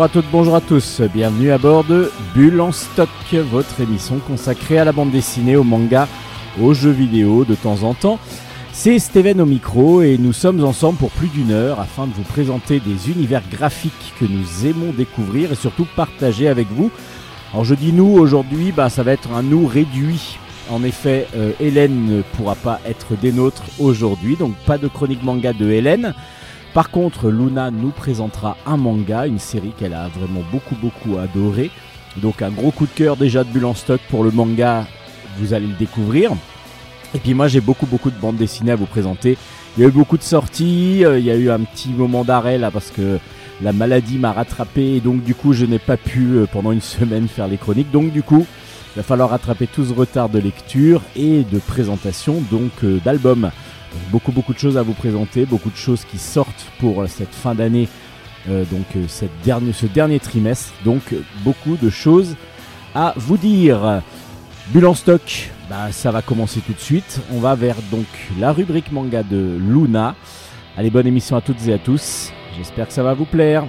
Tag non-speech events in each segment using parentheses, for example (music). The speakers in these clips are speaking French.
Bonjour à toutes, bonjour à tous, bienvenue à bord de Bulle en stock, votre émission consacrée à la bande dessinée, au manga, aux jeux vidéo de temps en temps. C'est Steven au micro et nous sommes ensemble pour plus d'une heure afin de vous présenter des univers graphiques que nous aimons découvrir et surtout partager avec vous. Alors je dis nous aujourd'hui, bah, ça va être un nous réduit. En effet, euh, Hélène ne pourra pas être des nôtres aujourd'hui, donc pas de chronique manga de Hélène. Par contre, Luna nous présentera un manga, une série qu'elle a vraiment beaucoup beaucoup adoré. Donc un gros coup de cœur déjà de Bulle stock pour le manga, vous allez le découvrir. Et puis moi j'ai beaucoup beaucoup de bandes dessinées à vous présenter. Il y a eu beaucoup de sorties, euh, il y a eu un petit moment d'arrêt là parce que la maladie m'a rattrapé et donc du coup je n'ai pas pu euh, pendant une (laughs) semaine faire les chroniques. Donc du coup il va falloir rattraper tout ce retard de lecture et de présentation donc euh, d'albums. Beaucoup, beaucoup de choses à vous présenter, beaucoup de choses qui sortent pour cette fin d'année, euh, donc euh, ce dernier trimestre. Donc, beaucoup de choses à vous dire. Bulle stock, bah, ça va commencer tout de suite. On va vers donc la rubrique manga de Luna. Allez, bonne émission à toutes et à tous. J'espère que ça va vous plaire.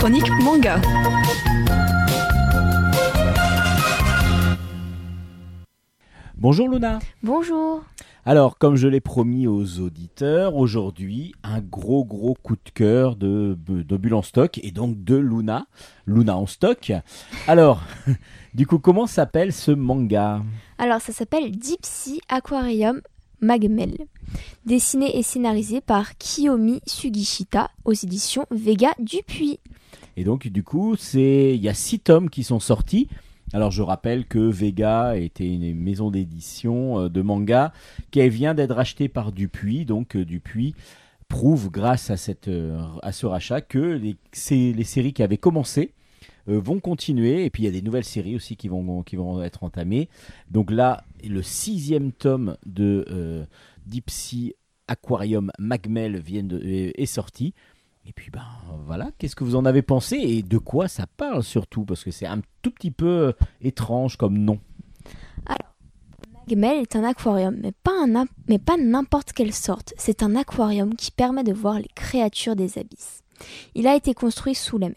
Chronique manga. Bonjour Luna. Bonjour. Alors, comme je l'ai promis aux auditeurs, aujourd'hui, un gros gros coup de cœur de, de Bulle en stock et donc de Luna. Luna en stock. Alors, (laughs) du coup, comment s'appelle ce manga? Alors ça s'appelle Deep Sea Aquarium Magmel. Dessiné et scénarisé par Kiyomi Sugishita aux éditions Vega Dupuis. Et donc, du coup, c'est il y a six tomes qui sont sortis. Alors, je rappelle que Vega était une maison d'édition euh, de manga qui vient d'être rachetée par Dupuis. Donc, euh, Dupuis prouve, grâce à, cette, euh, à ce rachat, que les, les séries qui avaient commencé vont continuer. Et puis, il y a des nouvelles séries aussi qui vont, qui vont être entamées. Donc là, le sixième tome de euh, Deep Aquarium Magmel vient de- est sorti. Et puis ben voilà, qu'est-ce que vous en avez pensé et de quoi ça parle surtout? Parce que c'est un tout petit peu euh, étrange comme nom. Magmel est un aquarium, mais pas, un mais pas n'importe quelle sorte. C'est un aquarium qui permet de voir les créatures des abysses. Il a été construit sous la mer.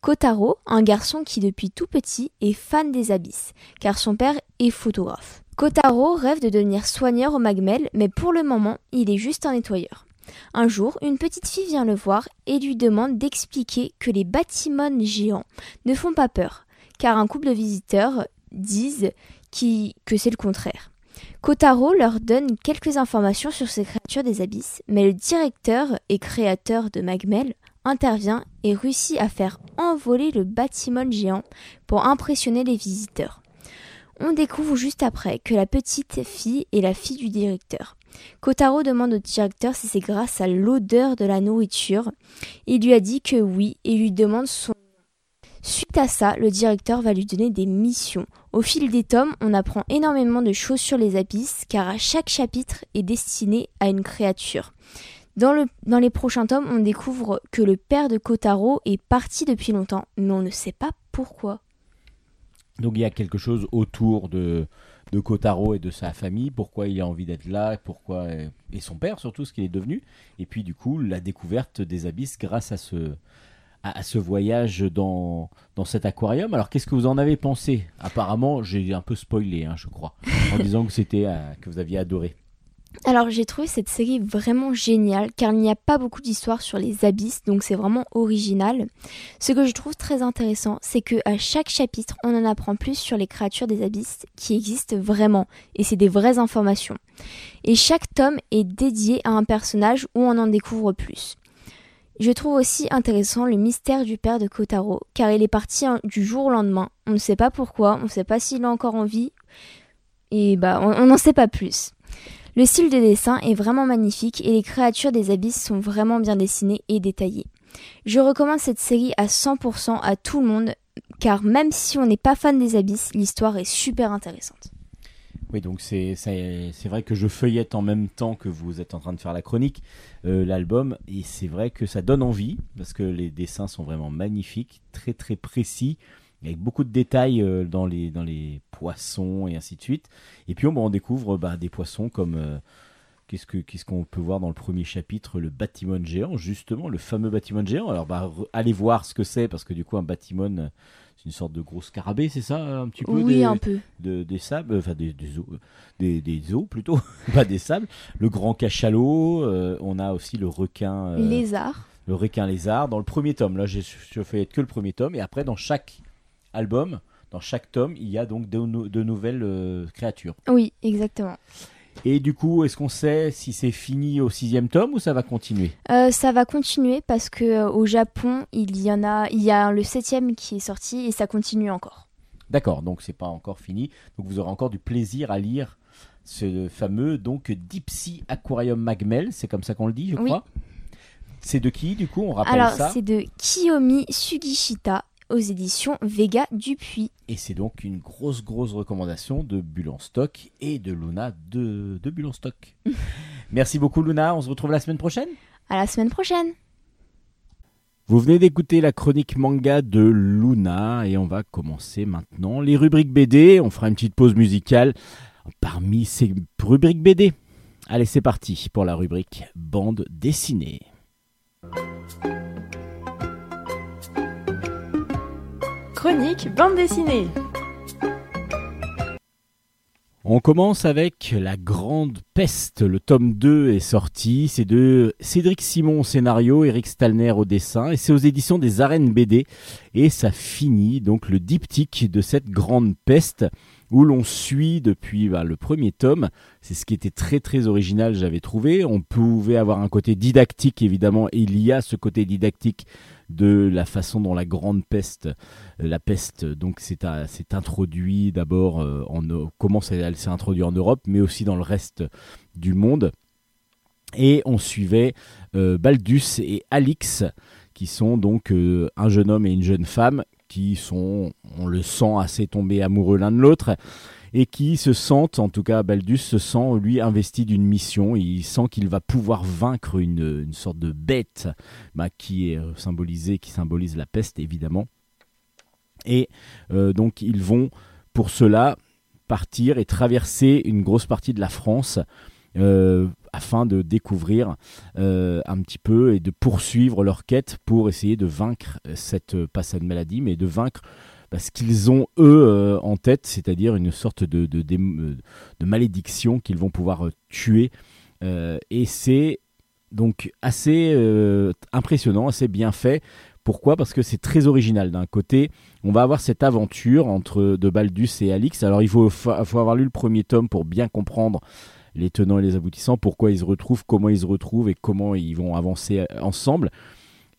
Kotaro, un garçon qui depuis tout petit est fan des abysses, car son père est photographe. Kotaro rêve de devenir soigneur au Magmel, mais pour le moment, il est juste un nettoyeur. Un jour, une petite fille vient le voir et lui demande d'expliquer que les bâtiments géants ne font pas peur, car un couple de visiteurs disent que c'est le contraire. Kotaro leur donne quelques informations sur ces créatures des abysses, mais le directeur et créateur de Magmel intervient et réussit à faire envoler le bâtiment géant pour impressionner les visiteurs. On découvre juste après que la petite fille est la fille du directeur. Kotaro demande au directeur si c'est grâce à l'odeur de la nourriture. Il lui a dit que oui et lui demande son Suite à ça, le directeur va lui donner des missions. Au fil des tomes, on apprend énormément de choses sur les abysses, car chaque chapitre est destiné à une créature. Dans, dans les prochains tomes, on découvre que le père de Kotaro est parti depuis longtemps, mais on ne sait pas pourquoi. Donc il y a quelque chose autour de de Kotaro et de sa famille, pourquoi il a envie d'être là, pourquoi et son père surtout ce qu'il est devenu et puis du coup la découverte des abysses grâce à ce à, à ce voyage dans dans cet aquarium. Alors qu'est-ce que vous en avez pensé? Apparemment, j'ai un peu spoilé hein, je crois en (laughs) disant que c'était euh, que vous aviez adoré. Alors j'ai trouvé cette série vraiment géniale car il n'y a pas beaucoup d'histoires sur les abysses donc c'est vraiment original. Ce que je trouve très intéressant c'est que à chaque chapitre on en apprend plus sur les créatures des abysses qui existent vraiment et c'est des vraies informations. Et chaque tome est dédié à un personnage où on en découvre plus. Je trouve aussi intéressant le mystère du père de Kotaro car il est parti hein, du jour au lendemain. On ne sait pas pourquoi, on ne sait pas s'il a encore en vie et bah on n'en sait pas plus. Le style de dessin est vraiment magnifique et les créatures des abysses sont vraiment bien dessinées et détaillées. Je recommande cette série à 100% à tout le monde car même si on n'est pas fan des abysses, l'histoire est super intéressante. Oui, donc c'est vrai que je feuillette en même temps que vous êtes en train de faire la chronique euh, l'album et c'est vrai que ça donne envie parce que les dessins sont vraiment magnifiques, très très précis avec beaucoup de détails euh, dans, les, dans les poissons et ainsi de suite. Et puis on, on découvre bah, des poissons comme euh, qu'est-ce que qu'est-ce qu'on peut voir dans le premier chapitre, le bâtiment géant, justement le fameux bâtiment géant. Alors bah, allez voir ce que c'est parce que du coup un bâtiment euh, c'est une sorte de gros scarabée, c'est ça un petit peu Oui, des, un peu. de- des sables, enfin des, des os, des, des os plutôt, (laughs) pas des sables. Le grand cachalot, euh, on a aussi le requin. euh, Lézard. le requin lézard dans le premier tome. Là, j'ai je fais que le premier tome. Et après, dans chaque album, dans chaque tome, il y a donc de, nou- de nouvelles euh, créatures. Oui, exactement. Et du coup, est-ce qu'on sait si c'est fini au sixième tome ou ça va continuer? Euh, ça va continuer parce que euh, au Japon, il y en a, il y a le septième qui est sorti et ça continue encore. D'accord, donc c'est pas encore fini. Donc vous aurez encore du plaisir à lire ce fameux donc Deep Sea Aquarium Magmel. C'est comme ça qu'on le dit, je Oui. crois. C'est de qui, du coup? On rappelle Alors, ça. c'est de Kiyomi Sugishita aux éditions Vega Dupuis. Et c'est donc une grosse, grosse recommandation de Bulle en stock et de Luna de, de Bulle en stock. (laughs) Merci beaucoup Luna, on se retrouve la semaine prochaine. À la semaine prochaine. Vous venez d'écouter la chronique manga de Luna et on va commencer maintenant les rubriques BD. On fera une petite pause musicale parmi ces rubriques BD. Allez, c'est parti pour la rubrique bande dessinée. Chronique bande dessinée. On commence avec La Grande Peste. Le tome 2 est sorti. C'est de Cédric Simon au scénario, Eric Stalner au dessin. Et c'est aux éditions des Arènes BD. Et ça finit donc le diptyque de cette Grande Peste où l'on suit depuis bah, le premier tome. C'est ce qui était très très original, j'avais trouvé. On pouvait avoir un côté didactique évidemment. Et il y a ce côté didactique de la façon dont la Grande Peste euh, la peste donc c'est introduit d'abord euh, en elle s'est introduite en Europe mais aussi dans le reste du monde. Et on suivait euh, Baldus et Alix qui sont donc un jeune homme et une jeune femme qui sont on le sent assez tombés amoureux l'un de l'autre et qui se sentent, en tout cas Baldus se sent lui investi d'une mission, il sent qu'il va pouvoir vaincre une, une sorte de bête bah, qui est euh, symbolisée, qui symbolise la peste évidemment. Et euh, donc ils vont pour cela partir et traverser une grosse partie de la France euh, afin de découvrir un petit peu et de poursuivre leur quête pour essayer de vaincre cette, pas cette maladie, mais de vaincre ce qu'ils ont eux euh, en tête, c'est-à-dire une sorte de, de, de- de malédiction qu'ils vont pouvoir euh, tuer. Euh, et c'est donc assez euh, impressionnant, assez bien fait. Pourquoi? Parce que c'est très original. D'un côté, on va avoir cette aventure entre de Baldus et Alix. Alors il faut, fa- faut avoir lu le premier tome pour bien comprendre les tenants et les aboutissants, pourquoi ils se retrouvent, comment ils se retrouvent et comment ils vont avancer euh, ensemble.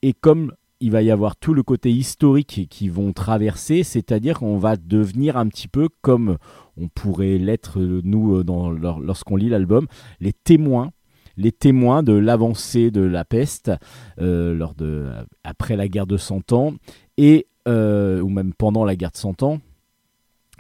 Et comme il va y avoir tout le côté historique qui vont traverser, c'est-à-dire qu'on va devenir un petit peu comme on pourrait l'être euh, nous euh, lorsqu'on lit l'album, les témoins les témoins de l'avancée de la peste euh, de après la guerre de Cent Ans et euh, ou même pendant la guerre de Cent Ans.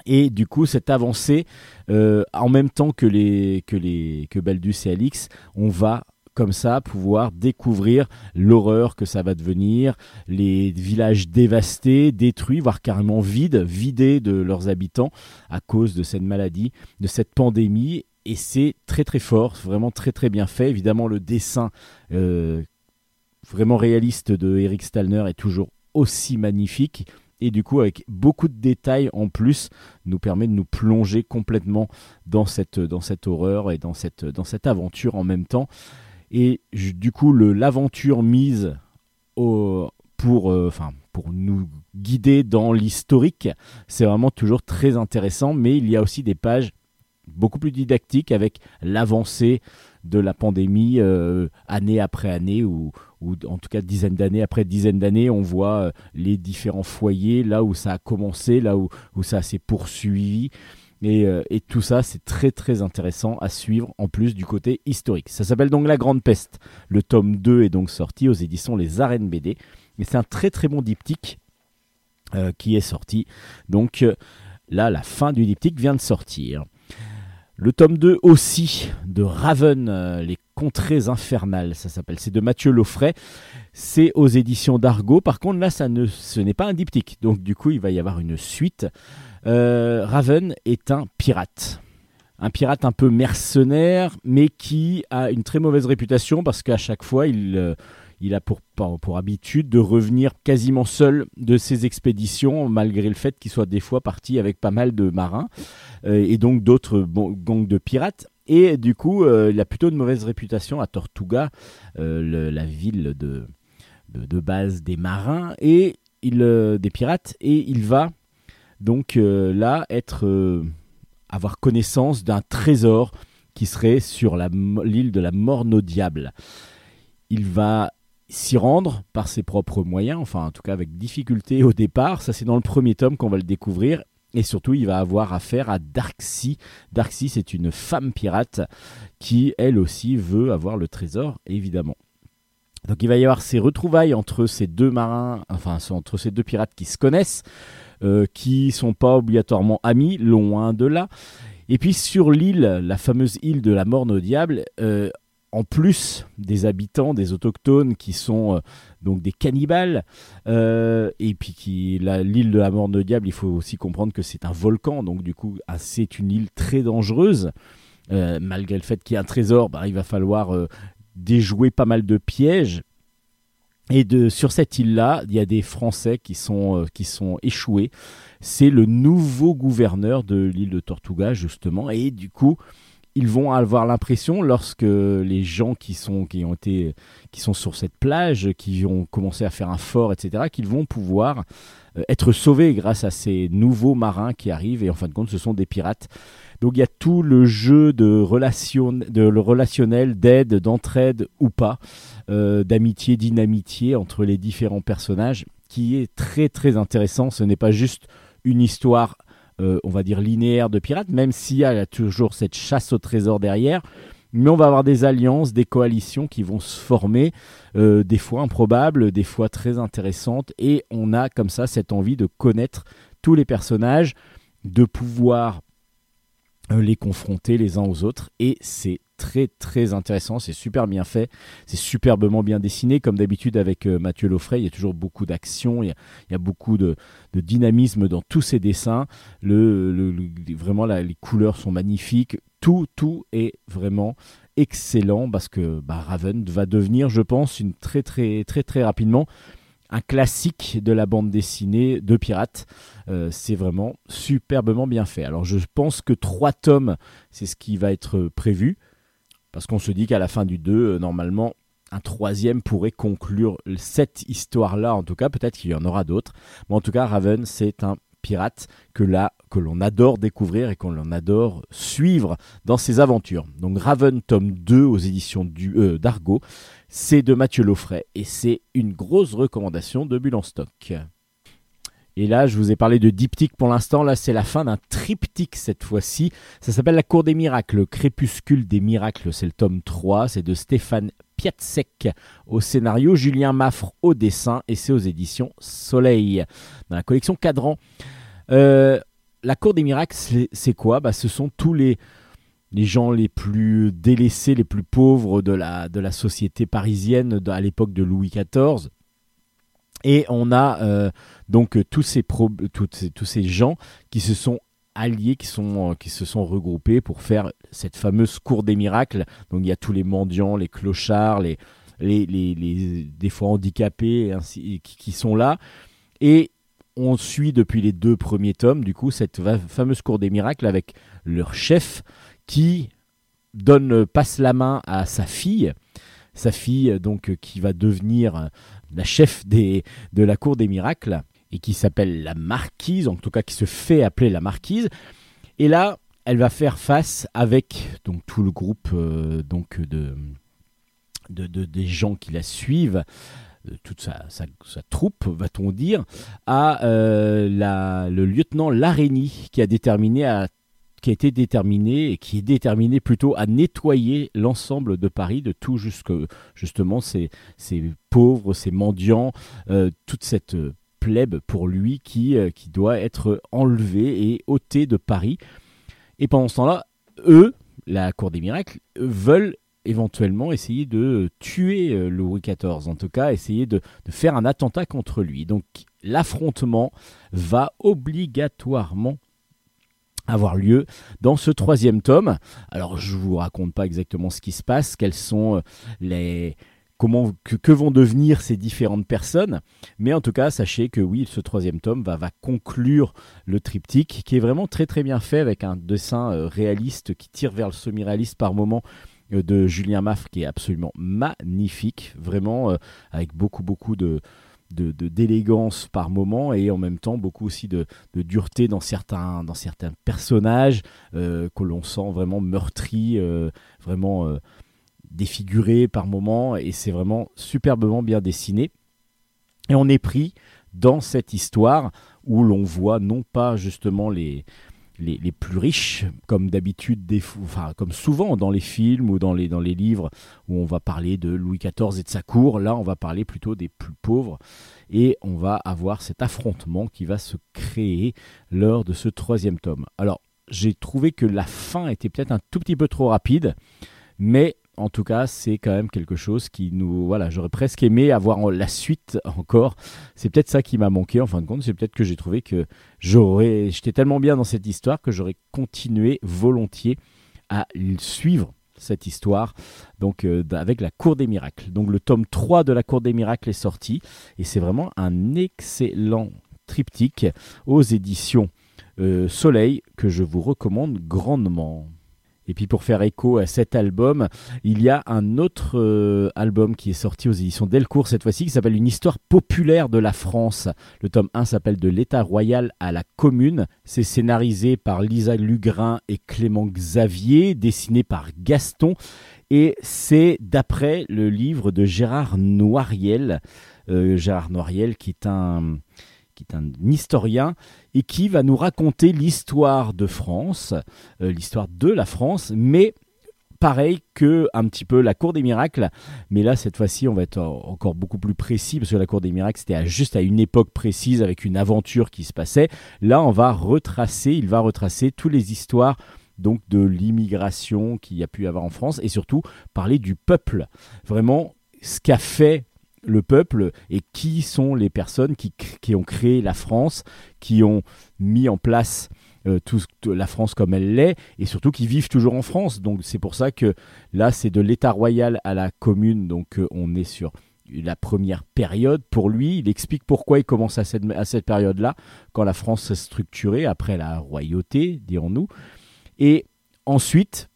Et du coup cette avancée euh, en même temps que les que les que Baldus et Alix on va comme ça pouvoir découvrir l'horreur que ça va devenir, les villages dévastés, détruits, voire carrément vides, vidés de leurs habitants à cause de cette maladie, de cette pandémie. Et c'est très très fort, vraiment très très bien fait. Évidemment, le dessin euh, vraiment réaliste de Eric Stalner est toujours aussi magnifique. Et du coup, avec beaucoup de détails en plus, nous permet de nous plonger complètement dans cette, dans cette horreur et dans cette, dans cette aventure en même temps. Et du coup, l'aventure mise pour, euh, pour nous guider dans l'historique, c'est vraiment toujours très intéressant. Mais il y a aussi des pages beaucoup plus didactiques avec l'avancée de la pandémie euh, année après année ou, en tout cas dizaine d'années après dizaine d'années on voit euh, les différents foyers là où ça a commencé là où ça s'est poursuivi et, euh, et tout ça c'est très très intéressant à suivre en plus du côté historique ça s'appelle donc La Grande Peste le tome 2 est donc sorti aux éditions Les Arènes BD et c'est un très très bon diptyque euh, qui est sorti donc euh, là la fin du diptyque vient de sortir le tome 2 aussi de Raven, les Contrées infernales, ça s'appelle. C'est de Mathieu Loffray. C'est aux éditions d'Argo. Par contre, là, ça ne, ce n'est pas un diptyque. Donc, du coup, il va y avoir une suite. Euh, Raven est un pirate. Un pirate un peu mercenaire, mais qui a une très mauvaise réputation parce qu'à chaque fois, il, euh, a pour, pour, habitude de revenir quasiment seul de ses expéditions, malgré le fait qu'il soit des fois parti avec pas mal de marins euh, et donc d'autres gangs de pirates. Et du coup, il a plutôt une mauvaise réputation à Tortuga, la ville de, de, base des marins et des pirates, et il va donc euh, là, euh, avoir connaissance d'un trésor qui serait sur l'île de la Morne au Diable. Il va s'y rendre par ses propres moyens, enfin en tout cas avec difficulté au départ. Ça c'est dans le premier tome qu'on va le découvrir. Et surtout, il va avoir affaire à Darksea. Darksea, c'est une femme pirate qui, elle aussi, veut avoir le trésor, évidemment. Donc il va y avoir ces retrouvailles entre ces deux marins, enfin entre ces deux pirates qui se connaissent. Euh, qui sont pas obligatoirement amis, loin de là. Et puis sur l'île, la fameuse île de la Morne au Diable, euh, en plus des habitants, des autochtones qui sont euh, donc des cannibales, et puis qui l'île de la Morne au Diable, il faut aussi comprendre que c'est un volcan, donc du coup ah, c'est une île très dangereuse. malgré le fait qu'il y ait un trésor, bah, il va falloir déjouer pas mal de pièges et de, sur cette île-là, il y a des Français qui sont, euh, qui sont échoués. C'est le nouveau gouverneur de l'île de Tortuga, justement. Et du coup, ils vont avoir l'impression, lorsque les gens qui sont, qui, ont été, qui sont sur cette plage, qui ont commencé à faire un fort, etc., qu'ils vont pouvoir euh, être sauvés grâce à ces nouveaux marins qui arrivent. Et en fin de compte, ce sont des pirates. Donc il y a tout le jeu de, relationnel, d'aide, d'entraide ou pas. Euh, d'amitié, d'inamitié entre les différents personnages qui est très très intéressant. Ce n'est pas juste une histoire, euh, on va dire, linéaire de pirates, même s'il y a toujours cette chasse au trésor derrière. Mais on va avoir des alliances, des coalitions qui vont se former, euh, des fois improbables, des fois très intéressantes. Et on a comme ça cette envie de connaître tous les personnages, de pouvoir les confronter les uns aux autres. Et c'est très très intéressant, c'est super bien fait, c'est superbement bien dessiné, comme d'habitude avec euh, Mathieu Loffray, il y a toujours beaucoup d'action, il, y a beaucoup de, dynamisme dans tous ses dessins, le, vraiment les couleurs sont magnifiques, tout, tout est vraiment excellent parce que bah, Raven va devenir, je pense, une très très très très rapidement un classique de la bande dessinée de pirates. Euh, c'est vraiment superbement bien fait. Alors je pense que trois tomes, c'est ce qui va être prévu. Parce qu'on se dit qu'à la fin du 2, euh, normalement, un troisième pourrait conclure cette histoire-là. En tout cas, peut-être qu'il y en aura d'autres. Mais en tout cas, Raven, c'est un pirate que là que l'on adore découvrir et qu'on adore suivre dans ses aventures. Donc Raven tome 2 aux éditions euh, d'Argo, c'est de Mathieu Loffray et c'est une grosse recommandation de Bulle stock. Et là, je vous ai parlé de diptyque pour l'instant. Là, c'est la fin d'un triptyque cette fois-ci. Ça s'appelle La Cour des Miracles, le Crépuscule des Miracles. C'est le tome 3. C'est de Stéphane Piatsek au scénario, Julien Maffre au dessin et c'est aux éditions Soleil dans la collection Cadran. Euh, la Cour des Miracles, c'est quoi? Bah, Ce sont tous les, les gens les plus délaissés, les plus pauvres de la, de la société parisienne à l'époque de Louis XIV. Et on a euh, donc tous ces, tous ces gens qui se sont alliés, qui, sont, euh, qui se sont regroupés pour faire cette fameuse cour des miracles. Donc il y a tous les mendiants, les clochards, les, les, les, des fois handicapés ainsi, qui, sont là. Et on suit depuis les deux premiers tomes, du coup, cette fameuse cour des miracles avec leur chef qui donne, passe la main à sa fille, sa fille donc qui va devenir la chef des, de la cour des miracles, et qui s'appelle la marquise, en tout cas qui se fait appeler la marquise. Et là, elle va faire face avec donc tout le groupe euh, donc de, de, des gens qui la suivent, euh, toute sa, sa, troupe, va-t-on dire, à euh, la, le lieutenant Larénie qui a déterminé à qui a été déterminé et qui est déterminé plutôt à nettoyer l'ensemble de Paris, de tout jusque justement ces, ces pauvres, ces mendiants, euh, toute cette plèbe pour lui qui, euh, doit être enlevée et ôtée de Paris. Et pendant ce temps-là, eux, la Cour des miracles, veulent éventuellement essayer de tuer euh, Louis XIV, en tout cas essayer de faire un attentat contre lui. Donc l'affrontement va obligatoirement avoir lieu dans ce troisième tome. Alors je vous raconte pas exactement ce qui se passe, quels sont euh, les comment que, vont devenir ces différentes personnes, mais en tout cas sachez que oui, ce troisième tome va, va conclure le triptyque qui est vraiment très très bien fait avec un dessin euh, réaliste qui tire vers le semi-réaliste par moment euh, de Julien Maffre qui est absolument magnifique, vraiment avec beaucoup beaucoup de d'élégance par moment et en même temps beaucoup aussi de, dureté dans certains, dans certains personnages euh, que l'on sent vraiment meurtris, euh, vraiment euh, défigurés par moment et c'est vraiment superbement bien dessiné. Et on est pris dans cette histoire où l'on voit non pas justement les, les, plus riches, comme d'habitude, enfin, comme souvent dans les films ou dans les, dans les livres où on va parler de Louis XIV et de sa cour. Là, on va parler plutôt des plus pauvres et on va avoir cet affrontement qui va se créer lors de ce troisième tome. Alors, j'ai trouvé que la fin était peut-être un tout petit peu trop rapide, mais en tout cas, c'est quand même quelque chose qui nous. Voilà, j'aurais presque aimé avoir la suite encore. C'est peut-être ça qui m'a manqué en fin de compte. C'est peut-être que j'ai trouvé que j'aurais. J'étais tellement bien dans cette histoire que j'aurais continué volontiers à suivre cette histoire donc euh, avec la Cour des miracles. Donc le tome 3 de la Cour des miracles est sorti et c'est vraiment un excellent triptyque aux éditions euh, Soleil que je vous recommande grandement. Et puis pour faire écho à cet album, il y a un autre euh, album qui est sorti aux éditions Delcourt cette fois-ci qui s'appelle Une histoire populaire de la France. Le tome 1 s'appelle De l'État royal à la commune. C'est scénarisé par Lisa Lugrin et Clément Xavier, dessiné par Gaston. Et c'est d'après le livre de Gérard Noiriel. Euh, Gérard Noiriel qui est un qui est un historien et qui va nous raconter l'histoire de France, euh, l'histoire de la France, mais pareil que un petit peu la Cour des miracles, mais là cette fois-ci on va être encore beaucoup plus précis parce que la Cour des miracles c'était juste à une époque précise avec une aventure qui se passait. Là on va retracer, il va retracer toutes les histoires donc de l'immigration qu'il y a pu avoir en France et surtout parler du peuple, vraiment ce qu'a fait le peuple et qui sont les personnes qui, qui ont créé la France, qui ont mis en place euh, tout, la France comme elle l'est, et surtout qui vivent toujours en France. Donc c'est pour ça que là, c'est de l'État royal à la commune, donc euh, on est sur la première période pour lui. Il explique pourquoi il commence à cette, à cette période-là, quand la France s'est structurée, après la royauté, dirons-nous. Et ensuite,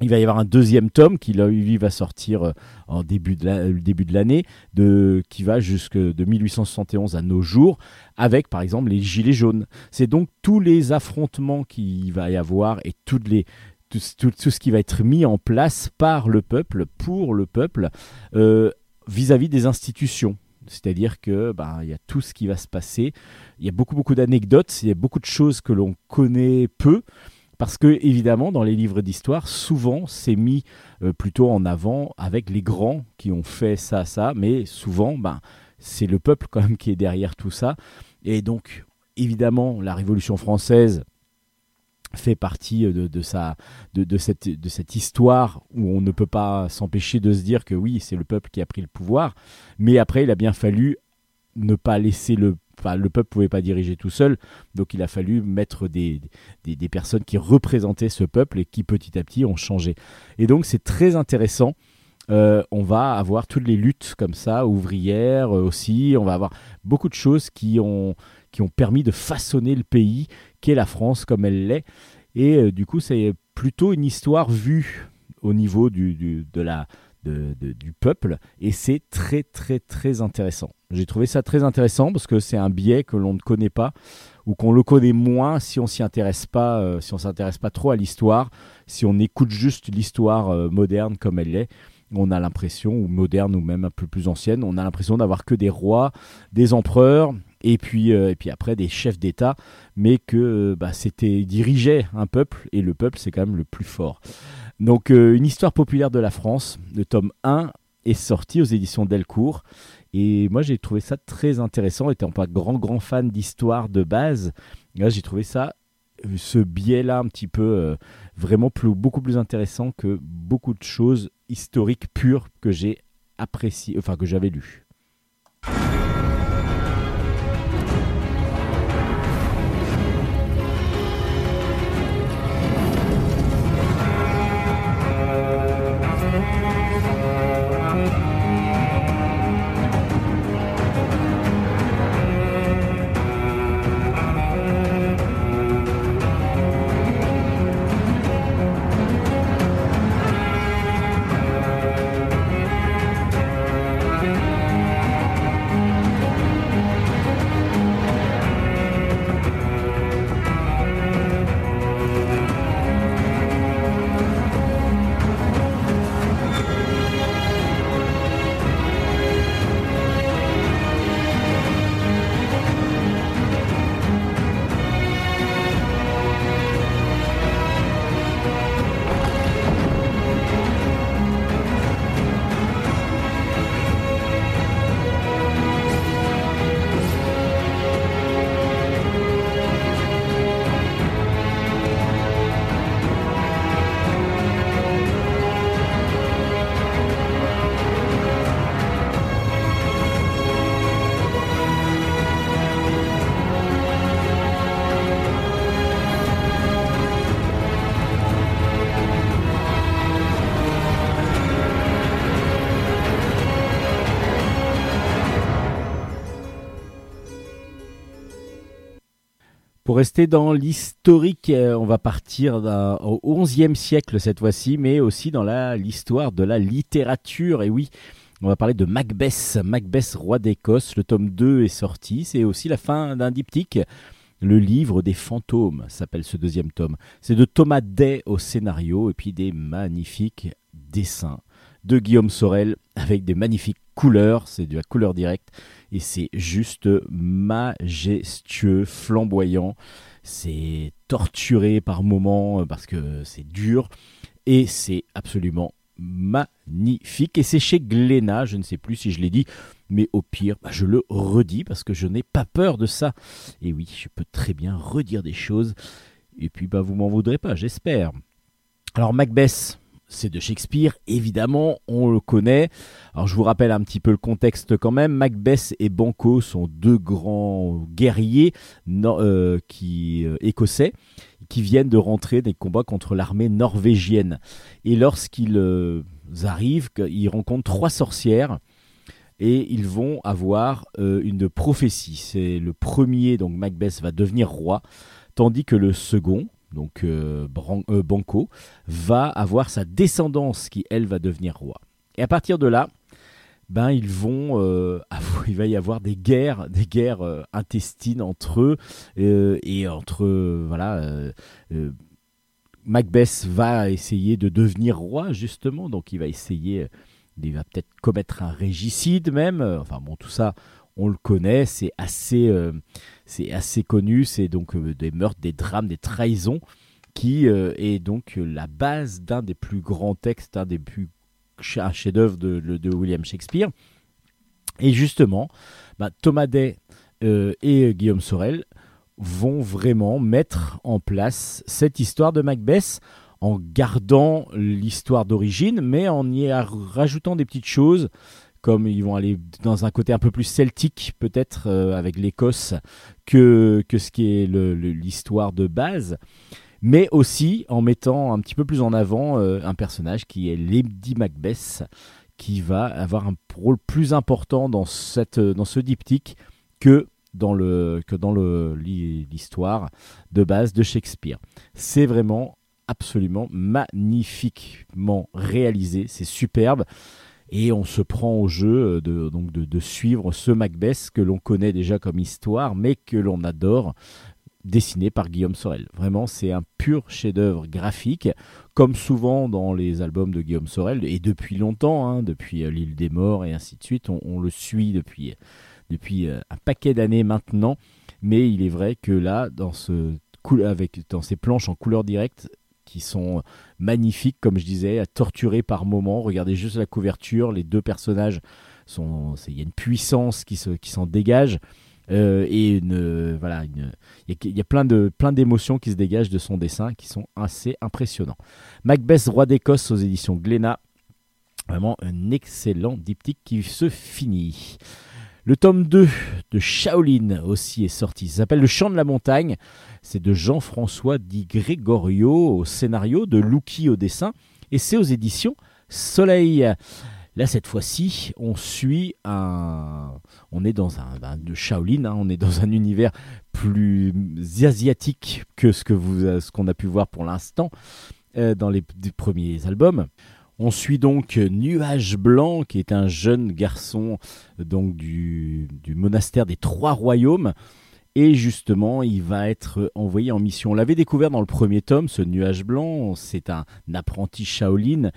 il va y avoir un deuxième tome qui lui va sortir euh, en début de début de l'année, de qui va jusque de 1871 à nos jours, avec par exemple les gilets jaunes. C'est donc tous les affrontements qu'il va y avoir et tout, ce qui va être mis en place par le peuple, pour le peuple, euh, vis-à-vis des institutions. C'est-à-dire que ben, il y a tout ce qui va se passer. Il y a beaucoup beaucoup d'anecdotes, il y a beaucoup de choses que l'on connaît peu. Parce que, évidemment, dans les livres d'histoire, souvent, c'est mis euh, plutôt en avant avec les grands qui ont fait ça, ça, mais souvent, ben, c'est le peuple quand même qui est derrière tout ça. Et donc, évidemment, la Révolution française fait partie de, de, de, cette, de cette histoire où on ne peut pas s'empêcher de se dire que oui, c'est le peuple qui a pris le pouvoir. Mais après, il a bien fallu ne pas laisser le le peuple pouvait pas diriger tout seul, donc il a fallu mettre des, des, personnes qui représentaient ce peuple et qui petit à petit ont changé. Et donc c'est très intéressant. Euh, on va avoir toutes les luttes comme ça, ouvrières euh, aussi. On va avoir beaucoup de choses qui ont, qui ont permis de façonner le pays qu'est la France comme elle l'est. Et euh, du coup, c'est plutôt une histoire vue au niveau du, de la, du peuple et c'est très très très intéressant. J'ai trouvé ça très intéressant parce que c'est un biais que l'on ne connaît pas ou qu'on le connaît moins si on s'y intéresse pas, euh, si on s'intéresse pas trop à l'histoire, si on écoute juste l'histoire euh, moderne comme elle est. On a l'impression, ou moderne ou même un peu plus ancienne, on a l'impression d'avoir que des rois, des empereurs, et puis, euh, et puis après des chefs d'État, mais que bah, c'était dirigeait un peuple, et le peuple c'est quand même le plus fort. Donc euh, une histoire populaire de la France, le tome 1 est sorti aux éditions Delcourt. Et moi j'ai trouvé ça très intéressant, étant pas grand grand fan d'histoire de base, là j'ai trouvé ça ce biais-là un petit peu euh, vraiment beaucoup plus intéressant que beaucoup de choses historiques pures que j'ai appréciées, enfin que j'avais lues. Rester dans l'historique, euh, on va partir au XIe siècle cette fois-ci, mais aussi dans l'histoire de la littérature. Et oui, on va parler de Macbeth, Macbeth, roi d'Écosse. Le tome 2 est sorti. C'est aussi la fin d'un diptyque. Le livre des fantômes s'appelle ce deuxième tome. C'est de Thomas Day au scénario et puis des magnifiques dessins de Guillaume Sorel avec des magnifiques C'est de la couleur directe et c'est juste majestueux, flamboyant. C'est torturé par moments euh, parce que c'est dur et c'est absolument magnifique. Et c'est chez Glénat, je ne sais plus si je l'ai dit, mais au pire, bah, je le redis parce que je n'ai pas peur de ça. Et oui, je peux très bien redire des choses. Et puis, bah, vous m'en voudrez pas, j'espère. Alors, Macbeth, c'est de Shakespeare, évidemment, on le connaît. Alors je vous rappelle un petit peu le contexte quand même. Macbeth et Banco sont deux grands guerriers euh, euh, écossais qui viennent de rentrer des combats contre l'armée norvégienne. Et lorsqu'ils euh, arrivent, ils rencontrent trois sorcières et ils vont avoir une prophétie. C'est le premier, donc Macbeth va devenir roi, tandis que le second, donc euh, euh, Banco, va avoir sa descendance qui, elle, va devenir roi. Et à partir de là, ben ils vont, euh, (laughs) il va y avoir des guerres, des guerres intestines entre eux et entre voilà. Macbeth va essayer de devenir roi justement, donc il va essayer, il va peut-être commettre un régicide même. Enfin bon, tout ça, on le connaît, c'est assez, euh, c'est assez connu, c'est donc euh, des meurtres, des drames, des trahisons, qui euh, est donc la base d'un des plus grands textes, un des plus chefs-d'œuvre de, William Shakespeare. Et justement, bah, Thomas Day et Guillaume Sorel vont vraiment mettre en place cette histoire de Macbeth en gardant l'histoire d'origine, mais en y rajoutant des petites choses comme ils vont aller dans un côté un peu plus celtique peut-être euh, avec l'Écosse que, que ce qui est l'histoire de base, mais aussi en mettant un petit peu plus en avant euh, un personnage qui est Lady Macbeth, qui va avoir un rôle plus important dans, cette, dans ce diptyque que dans le que dans l'histoire de base de Shakespeare. C'est vraiment absolument magnifiquement réalisé, c'est superbe. Et on se prend au jeu euh, de, donc de, suivre ce Macbeth que l'on connaît déjà comme histoire, mais que l'on adore, dessiné par Guillaume Sorel. Vraiment, c'est un pur chef-d'œuvre graphique, comme souvent dans les albums de Guillaume Sorel, et depuis longtemps, hein, depuis euh, L'île des morts et ainsi de suite, on, le suit depuis, depuis euh, un paquet d'années maintenant. Mais il est vrai que là, dans, ce, avec, dans ces planches en couleur directe, qui sont magnifiques, comme je disais, à torturer par moments. Regardez juste la couverture, les deux personnages sont, il y a une puissance qui se, s'en dégage. euh, et une, voilà, il y, y, a plein de plein d'émotions qui se dégagent de son dessin qui sont assez impressionnants. Macbeth, roi d'Écosse aux éditions Glénat, vraiment un excellent diptyque qui se finit. Le tome 2 de Shaolin aussi est sorti. Ça s'appelle Le Chant de la Montagne. C'est de Jean-François Di Gregorio au scénario, de Luki au dessin. Et c'est aux éditions Soleil. Là, cette fois-ci, on suit un. On est dans un. de Shaolin, hein, on est dans un univers plus asiatique que ce qu'on ce qu'on a pu voir pour l'instant euh, dans les, premiers albums. On suit donc Nuage Blanc, qui est un jeune garçon du monastère des Trois Royaumes. Et justement, il va être envoyé en mission. On l'avait découvert dans le premier tome, ce Nuage Blanc. C'est un apprenti Shaolin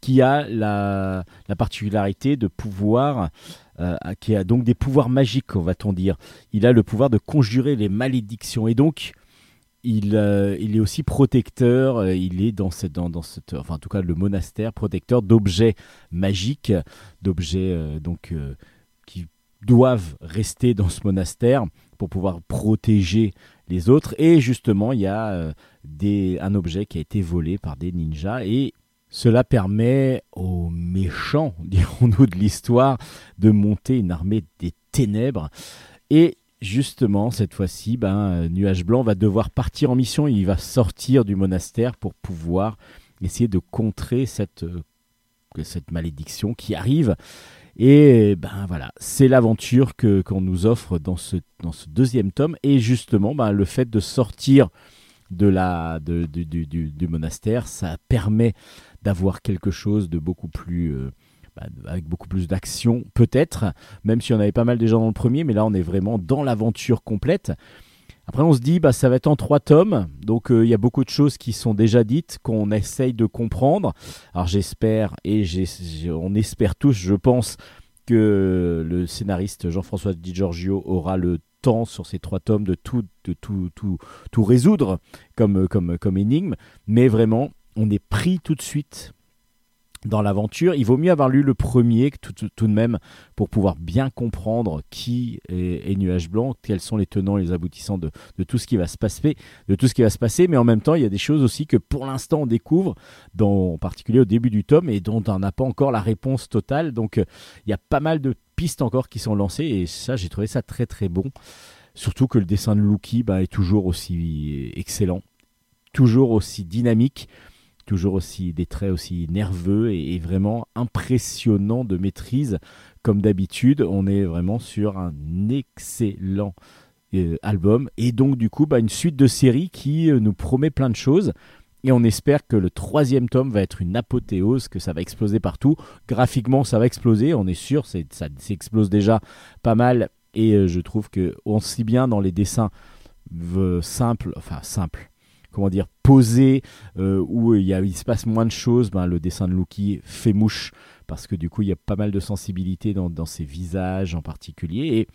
qui a la, particularité de pouvoir, euh, qui a donc des pouvoirs magiques, on va-t-on dire. Il a le pouvoir de conjurer les malédictions et donc il, euh, il est aussi protecteur. Euh, il est dans cette, dans, cette, enfin en tout cas le monastère protecteur d'objets magiques, d'objets donc qui doivent rester dans ce monastère pour pouvoir protéger les autres. Et justement, il y a un objet qui a été volé par des ninjas et cela permet aux méchants, (laughs) dirons-nous, de l'histoire de monter une armée des ténèbres. Et justement, cette fois-ci, ben, Nuage Blanc va devoir partir en mission. Il va sortir du monastère pour pouvoir essayer de contrer cette, euh, malédiction qui arrive. Et ben voilà, c'est l'aventure qu'on nous offre dans ce, deuxième tome. Et justement, ben, le fait de sortir de du, monastère, ça permet d'avoir quelque chose de beaucoup plus euh, bah, avec beaucoup plus d'action peut-être, même si on avait pas mal déjà dans le premier, mais là on est vraiment dans l'aventure complète. Après on se dit bah ça va être en trois tomes, donc euh, il y a beaucoup de choses qui sont déjà dites qu'on essaye de comprendre. Alors j'espère et on espère tous, je pense que le scénariste Jean-François Di Giorgio aura le temps sur ces trois tomes de tout, de tout, tout, tout résoudre comme, comme, comme énigme, mais vraiment on est pris tout de suite dans l'aventure. Il vaut mieux avoir lu le premier tout, tout, de même pour pouvoir bien comprendre qui est, Nuage Blanc, quels sont les tenants et les aboutissants de, tout ce qui va se passer, de tout ce qui va se passer. Mais en même temps, il y a des choses aussi que pour l'instant on découvre, dans, en particulier au début du tome, et dont on n'a pas encore la réponse totale. Donc euh, il y a pas mal de pistes encore qui sont lancées, et ça, j'ai trouvé ça très très bon. Surtout que le dessin de Lucky bah, est toujours aussi excellent, toujours aussi dynamique toujours aussi des traits aussi nerveux et, vraiment impressionnant de maîtrise. Comme d'habitude, on est vraiment sur un excellent euh, album et donc du coup bah, une suite de séries qui euh, nous promet plein de choses. Et on espère que le troisième tome va être une apothéose, que ça va exploser partout. Graphiquement, ça va exploser, on est sûr, ça s'explose déjà pas mal. Et euh, je trouve que on sait bien dans les dessins simples, enfin simples, comment dire, posé, euh, où a, il se passe moins de choses, ben, le dessin de Lucky fait mouche, parce que du coup, il y a pas mal de sensibilité dans, ses visages en particulier. Et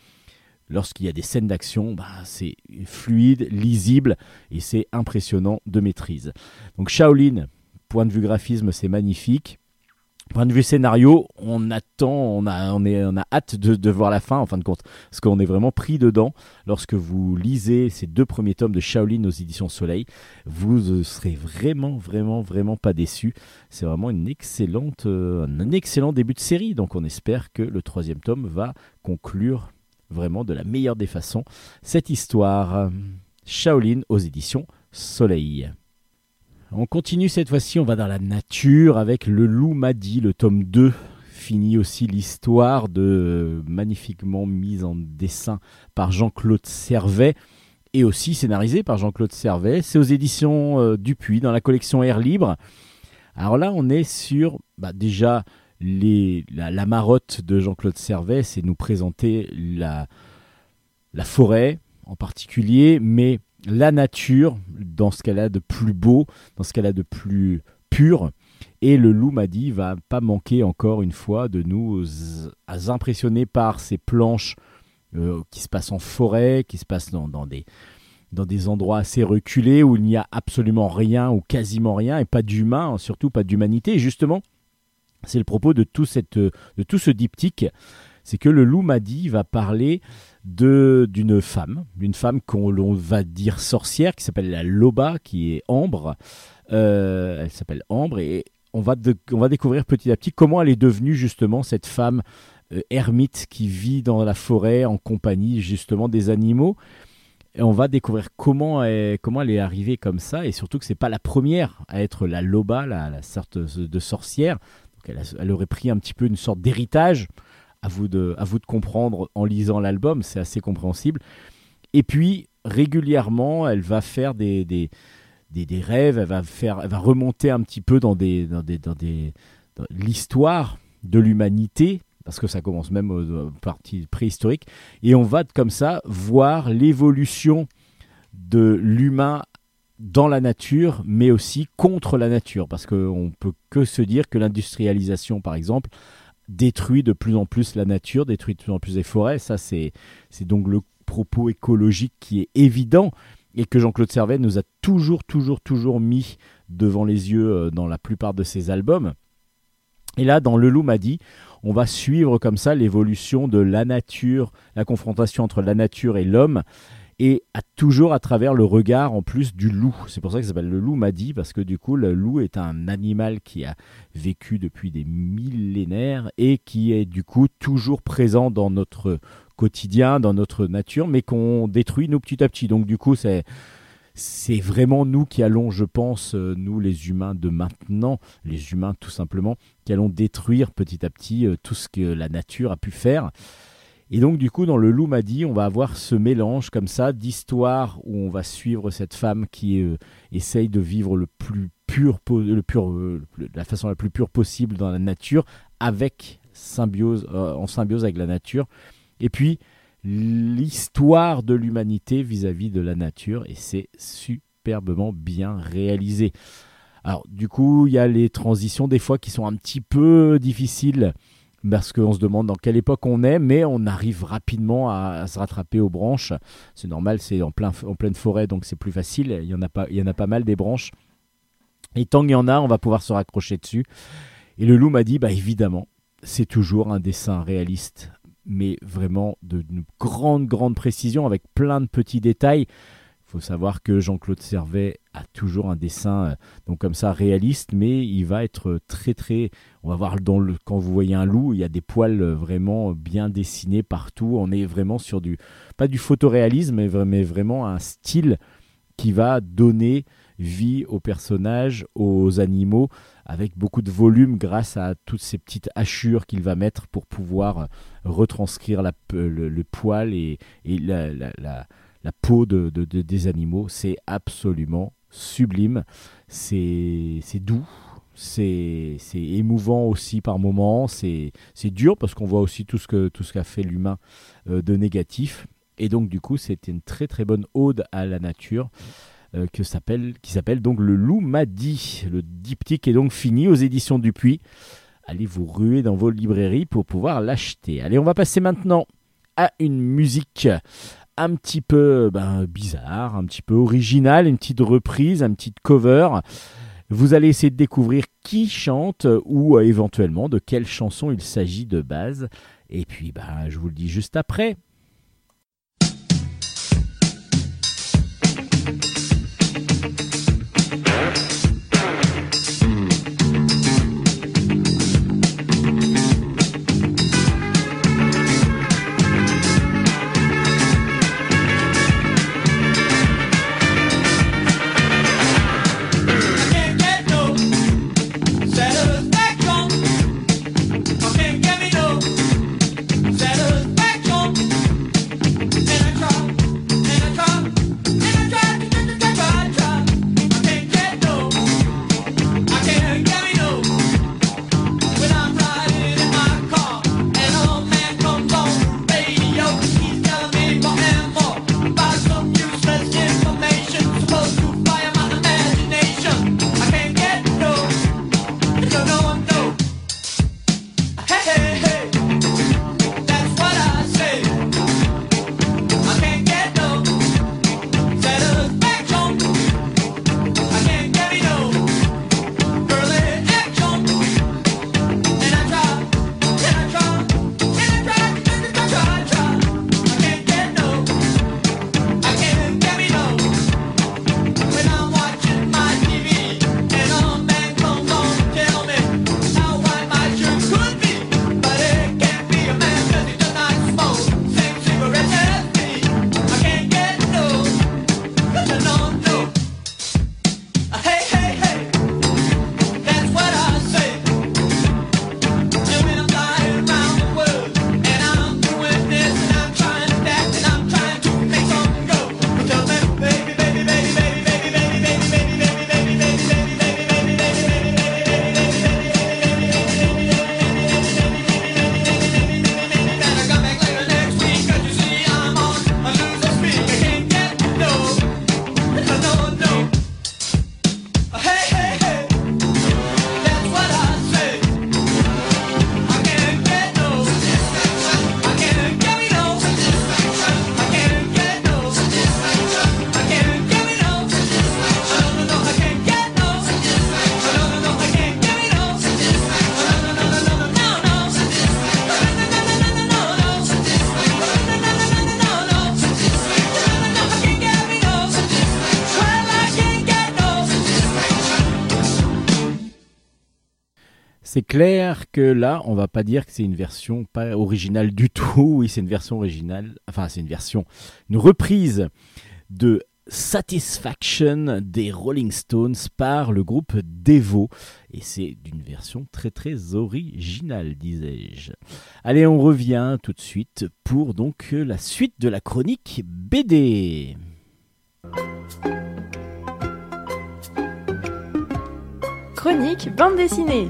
lorsqu'il y a des scènes d'action, bah, c'est fluide, lisible, et c'est impressionnant de maîtrise. Donc Shaolin, point de vue graphisme, c'est magnifique. Point de vue scénario, on attend, on a, est, on hâte de, voir la fin en fin de compte, parce qu'on est vraiment pris dedans. Lorsque vous lisez ces deux premiers tomes de Shaolin aux éditions Soleil, vous ne serez vraiment, vraiment, vraiment pas déçus. C'est vraiment euh, un excellent début de série. Donc on espère que le troisième tome va conclure vraiment de la meilleure des façons cette histoire. Shaolin aux éditions Soleil. On continue cette fois-ci, on va dans la nature avec Le Loup m'a le tome 2 finit aussi l'histoire de magnifiquement mise en dessin par Jean-Claude Servet et aussi scénarisé par Jean-Claude Servet. C'est aux éditions euh, Dupuis dans la collection Air Libre. Alors là, on est sur bah, déjà la, marotte de Jean-Claude Servet, c'est nous présenter la forêt en particulier, mais la nature dans ce qu'elle a de plus beau, dans ce qu'elle a de plus pur. Et le loup m'a dit va pas manquer encore une fois de nous impressionner par ces planches euh, qui se passent en forêt, qui se passent dans, des, endroits assez reculés où il n'y a absolument rien ou quasiment rien et pas d'humain, surtout pas d'humanité. Et justement, c'est le propos de tout ce diptyque c'est que le loup Madi va parler de d'une femme, d'une femme qu'on va dire sorcière, qui s'appelle la Loba, qui est Ambre. Euh, elle s'appelle Ambre et on va, on va découvrir petit à petit comment elle est devenue justement cette femme euh, ermite qui vit dans la forêt en compagnie justement des animaux. Et on va découvrir comment elle, comment elle est arrivée comme ça, et surtout que c'est pas la première à être la loba, la, sorte de sorcière. Donc elle, aurait pris un petit peu une sorte d'héritage. À vous de, à vous de comprendre en lisant l'album, c'est assez compréhensible. Et puis régulièrement, elle va faire des, des, des, rêves, elle va faire, elle va remonter un petit peu dans des, dans des, dans des l'histoire de l'humanité parce que ça commence même aux parties préhistoriques, et on va comme ça voir l'évolution de l'humain dans la nature, mais aussi contre la nature, parce qu'on ne peut que se dire que l'industrialisation, par exemple, détruit de plus en plus la nature, détruit de plus en plus les forêts. Ça, c'est donc le propos écologique qui est évident et que Jean-Claude Servet nous a toujours, toujours, toujours mis devant les yeux euh, dans la plupart de ses albums. Et là, dans Le Loup m'a dit, on va suivre comme ça l'évolution de la nature, la confrontation entre la nature et l'homme, et à, toujours à travers le regard en plus du loup. C'est pour ça ça s'appelle le loup m'a dit, parce que du coup, le loup est un animal qui a vécu depuis des millénaires et qui est du coup toujours présent dans notre quotidien, dans notre nature, mais qu'on détruit nous petit à petit. Donc du coup, c'est c'est vraiment nous qui allons, je pense, euh, nous les humains de maintenant, les humains tout simplement, qui allons détruire petit à petit euh, tout ce que la nature a pu faire. Et donc du coup, dans le loup m'a dit, on va avoir ce mélange comme ça d'histoire où on va suivre cette femme qui euh, essaye de vivre le plus pur, pur, la façon la plus pure possible dans la nature, avec symbiose, en symbiose avec la nature. Et puis l'histoire de l'humanité vis-à-vis de la nature et c'est superbement bien réalisé. Alors du coup, il y a les transitions des fois qui sont un petit peu difficiles parce qu'on se demande dans quelle époque on est, mais on arrive rapidement à, se rattraper aux branches. C'est normal, c'est en, plein, en pleine forêt, donc c'est plus facile. Il y, en a pas, il y en a pas mal des branches. Et tant qu'il y en a, on va pouvoir se raccrocher dessus. Et le loup m'a dit, bah évidemment, c'est toujours un dessin réaliste mais vraiment d'une grande, grande précision avec plein de petits détails. Il faut savoir que Jean-Claude Servet a toujours un dessin euh, comme ça réaliste, mais il va être très très. On va voir quand vous voyez un loup, il y a des poils euh, vraiment bien dessinés partout. On est vraiment sur du pas du photoréalisme, mais vraiment un style qui va donner vie aux personnages, aux animaux, avec beaucoup de volume grâce à toutes ces petites hachures qu'il va mettre pour pouvoir retranscrire le, poil et, la, peau de, des animaux. C'est absolument sublime, c'est doux, c'est émouvant aussi par moments, c'est dur parce qu'on voit aussi tout ce qu'a fait l'humain euh, de négatif. Et donc du coup, c'était une très très bonne ode à la nature. Euh, qui s'appelle donc Le Loup m'a dit. Le diptyque est donc fini aux éditions Dupuis. Allez vous ruer dans vos librairies pour pouvoir l'acheter. Allez, on va passer maintenant à une musique un petit peu ben, bizarre, un petit peu originale, une petite reprise, un petit cover. Vous allez essayer de découvrir qui chante ou euh, éventuellement de quelle chanson il s'agit de base. Et puis, ben, je vous le dis juste après. Là, on va pas dire que c'est une version pas originale du tout. (laughs) Oui, c'est une version originale. Enfin, c'est une version, une reprise de Satisfaction des Rolling Stones par le groupe Devo. Et c'est d'une version très très originale, disais-je. Allez, on revient tout de suite pour donc la suite de la chronique BD. Chronique bande dessinée.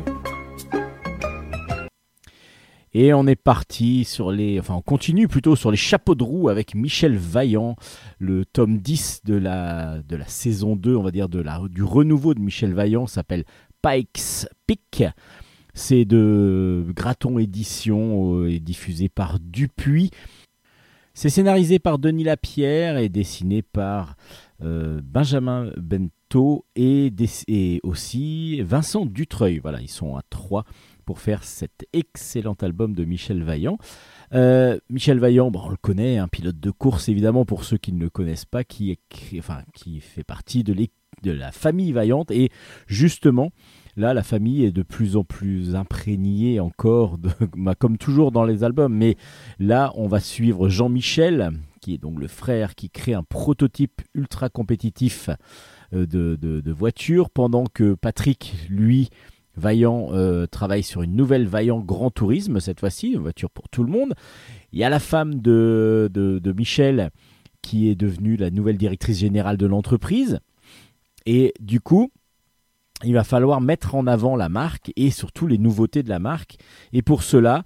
Et on est parti sur les. Enfin, on continue plutôt sur les chapeaux de roue avec Michel Vaillant, le tome 10 de la, de la saison 2, on va dire, de la, du renouveau de Michel Vaillant, s'appelle Pikes Peak. C'est de Graton Édition euh, et diffusé par Dupuis. C'est scénarisé par Denis Lapierre et dessiné par euh, Benjamin Bento et, et, aussi Vincent Dutreuil. Voilà, ils sont à trois pour faire cet excellent album de Michel Vaillant. Euh, Michel Vaillant, on le connaît, un pilote de course évidemment pour ceux qui ne le connaissent pas, qui, enfin, qui fait partie de, la famille Vaillante et justement là la famille est de plus en plus imprégnée encore, (laughs) bah, comme toujours dans les albums, mais là on va suivre Jean-Michel, qui est donc le frère qui crée un prototype ultra compétitif euh, de, de voiture, pendant que Patrick, lui, Vaillant euh, travaille sur une nouvelle Vaillant Grand Tourisme, cette fois-ci, une voiture pour tout le monde. Il y a la femme de, de, Michel qui est devenue la nouvelle directrice générale de l'entreprise. Et du coup, il va falloir mettre en avant la marque et surtout les nouveautés de la marque. Et pour cela,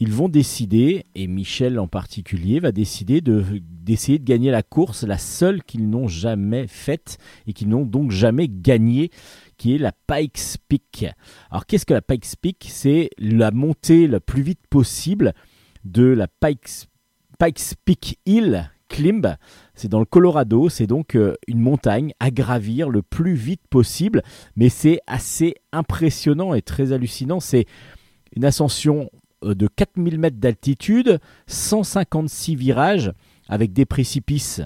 ils vont décider, et Michel en particulier va décider d'essayer de, gagner la course, la seule qu'ils n'ont jamais faite et qu'ils n'ont donc jamais gagnée qui est la Pikes Peak. Alors qu'est-ce que la Pikes Peak? C'est la montée la plus vite possible de la Pikes, Pikes Peak Hill Climb. C'est dans le Colorado, c'est donc euh, une montagne à gravir le plus vite possible, mais c'est assez impressionnant et très hallucinant. C'est une ascension euh, de 4000 mètres d'altitude, 156 virages avec des précipices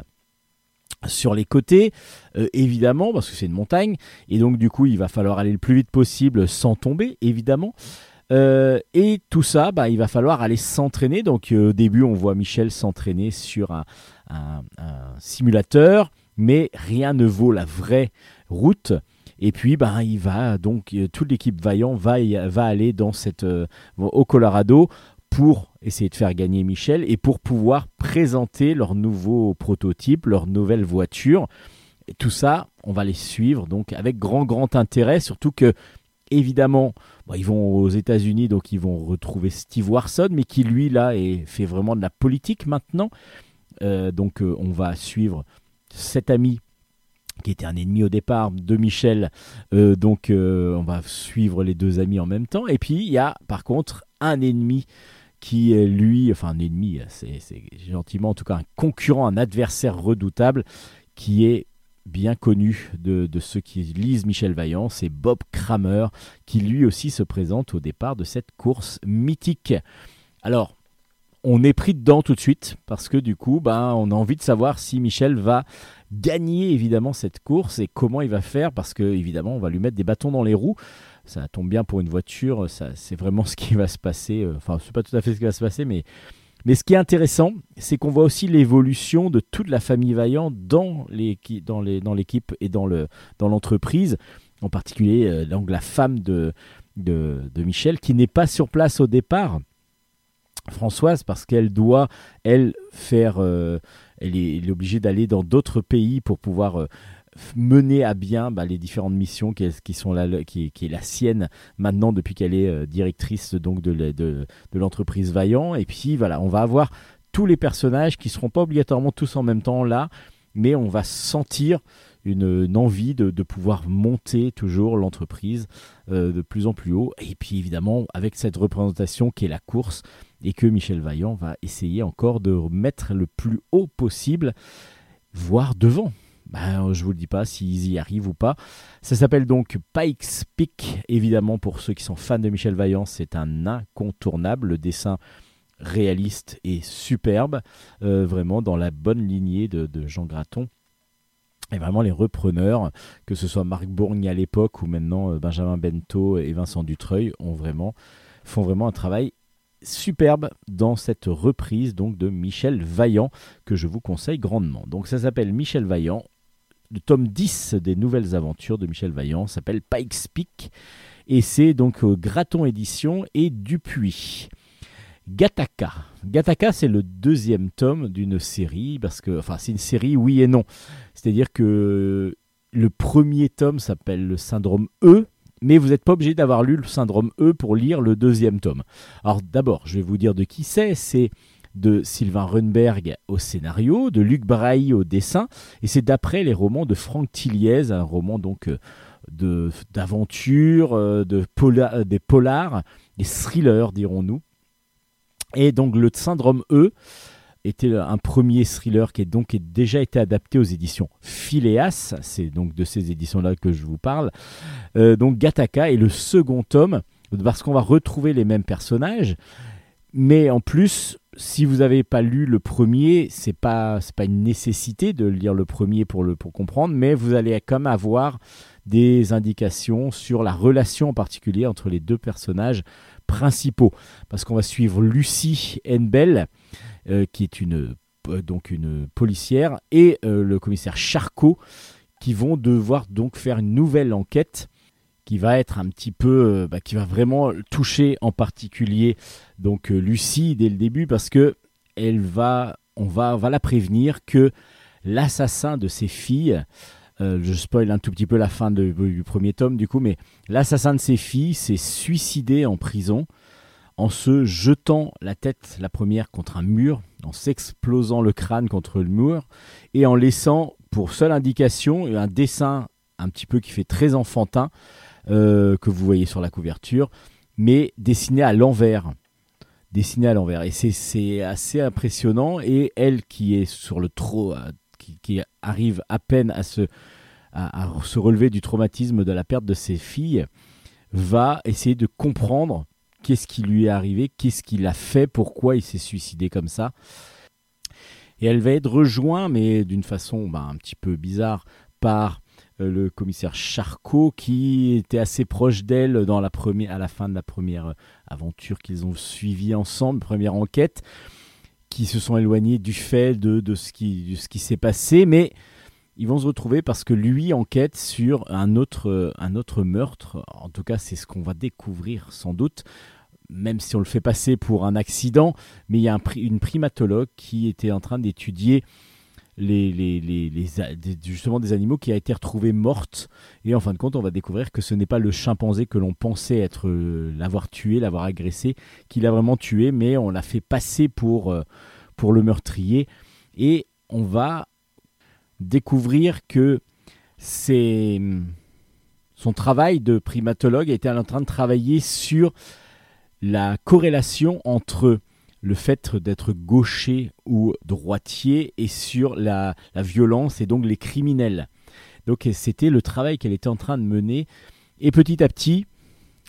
sur les côtés, euh, évidemment, parce que c'est une montagne, et donc du coup il va falloir aller le plus vite possible sans tomber, évidemment. Euh, et tout ça, bah, il va falloir aller s'entraîner. Donc euh, au début, on voit Michel s'entraîner sur un, simulateur, mais rien ne vaut la vraie route. Et puis, bah, il va donc toute l'équipe Vaillant va, va aller dans cette au Colorado pour essayer de faire gagner Michel et pour pouvoir présenter leur nouveau prototype, leur nouvelle voiture. Et tout ça, on va les suivre donc avec grand grand intérêt, surtout que évidemment, ils vont aux États-Unis, donc ils vont retrouver Steve Warson, mais qui lui là est, fait vraiment de la politique maintenant. Euh, donc euh, on va suivre cet ami qui était un ennemi au départ de Michel. Euh, donc on va suivre les deux amis en même temps. Et puis il y a par contre un ennemi qui est lui, enfin un ennemi, c'est gentiment en tout cas un concurrent, un adversaire redoutable, qui est bien connu de, ceux qui lisent Michel Vaillant, c'est Bob Kramer, qui lui aussi se présente au départ de cette course mythique. Alors, on est pris dedans tout de suite, parce que du coup, ben, on a envie de savoir si Michel va gagner évidemment cette course et comment il va faire, parce que évidemment, on va lui mettre des bâtons dans les roues ça tombe bien pour une voiture, c'est vraiment ce qui va se passer. Euh, enfin, c'est pas tout à fait ce qui va se passer, mais, mais ce qui est intéressant, c'est qu'on voit aussi l'évolution de toute la famille Vaillant dans l'équipe dans dans et dans l'entreprise, en particulier euh, la femme de, de, Michel, qui n'est pas sur place au départ. Françoise, parce qu'elle doit, elle, faire. Euh, elle, est, obligée d'aller dans d'autres pays pour pouvoir mener à bien bah, les différentes missions qui, sont là, qui, qui, est la sienne maintenant depuis qu'elle est euh, directrice donc de, de, de l'entreprise Vaillant. Et puis voilà, on va avoir tous les personnages qui seront pas obligatoirement tous en même temps là, mais on va sentir une, envie de, de, pouvoir monter toujours l'entreprise euh, de plus en plus haut. Et puis évidemment, avec cette représentation qui est la course, et que Michel Vaillant va essayer encore de mettre le plus haut possible, voire devant. Ben, je vous le dis pas s'ils y arrivent ou pas. Ça s'appelle donc Pikes Peak, évidemment pour ceux qui sont fans de Michel Vaillant, c'est un incontournable. Le dessin réaliste et superbe, euh, vraiment dans la bonne lignée de, Jean Graton. Et vraiment les repreneurs, que ce soit Marc Bourgne à l'époque ou maintenant euh, Benjamin Bento et Vincent Dutreuil, font vraiment un travail superbe dans cette reprise donc de Michel Vaillant que je vous conseille grandement. Donc ça s'appelle Michel Vaillant. Le tome 10 des nouvelles aventures de Michel Vaillant s'appelle Pikes Peak et c'est donc Graton Édition et Dupuis. Gataka. Gataka, c'est le deuxième tome d'une série, parce que, enfin, c'est une série oui et non. C'est-à-dire que le premier tome s'appelle le syndrome E, mais vous n'êtes pas obligé d'avoir lu le syndrome E pour lire le deuxième tome. Alors d'abord, je vais vous dire de qui c'est. C'est de Sylvain Runberg au scénario, de Luc Braille au dessin, et c'est d'après les romans de Franck Tilliez, un roman donc euh, d'aventure, euh, de pola, des polars, des thrillers dirons-nous. Et donc le syndrome E était un premier thriller qui a donc déjà été adapté aux éditions Phileas, c'est donc de ces éditions-là que je vous parle. Euh, donc Gataka est le second tome, parce qu'on va retrouver les mêmes personnages, mais en plus, si vous n'avez pas lu le premier, c'est pas pas une nécessité de lire le premier pour le pour comprendre, mais vous allez même avoir des indications sur la relation en particulier entre les deux personnages principaux, parce qu'on va suivre Lucie Henbel, euh, qui est une euh, donc une policière, et euh, le commissaire Charcot, qui vont devoir donc faire une nouvelle enquête qui va être un petit peu, bah, qui va vraiment toucher en particulier donc Lucie dès le début parce que elle va, on va, va la prévenir que l'assassin de ses filles, je spoil un tout petit peu la fin du premier tome du coup, mais l'assassin de ses filles s'est suicidé en prison en se jetant la tête, la première, contre un mur, en s'explosant le crâne contre le mur, et en laissant pour seule indication un dessin un petit peu qui fait très enfantin, euh, que vous voyez sur la couverture, mais dessiné à l'envers. Dessiné à l'envers. Et c'est assez impressionnant. Et elle qui est sur le trop, euh, qui, arrive à peine à se, à se relever du traumatisme de la perte de ses filles, va essayer de comprendre qu'est-ce qui lui est arrivé, qu'est-ce qu'il a fait, pourquoi il s'est suicidé comme ça. Et elle va être rejointe, mais d'une façon bah, un petit peu bizarre, par le commissaire Charcot, qui était assez proche d'elle dans la première, à la fin de la première euh, aventure qu'ils ont suivie ensemble, première enquête, qui se sont éloignés du fait de, ce qui, s'est passé, mais ils vont se retrouver parce que lui enquête sur euh, un autre meurtre. En tout cas, c'est ce qu'on va découvrir sans doute même si on le fait passer pour un accident, mais il y a une primatologue qui était en train d'étudier les, justement des animaux qui a été retrouvé morte. Et en fin de compte on va découvrir que ce n'est pas le chimpanzé que l'on pensait être euh, l'avoir tué l'avoir agressé qu'il a vraiment tué mais on l'a fait passer pour euh, pour le meurtrier. Et on va découvrir que c'est son travail de primatologue était en train de travailler sur la corrélation entre le fait d'être gaucher ou droitier et sur la, violence et donc les criminels. Donc c'était le travail qu'elle était en train de mener. Et petit à petit,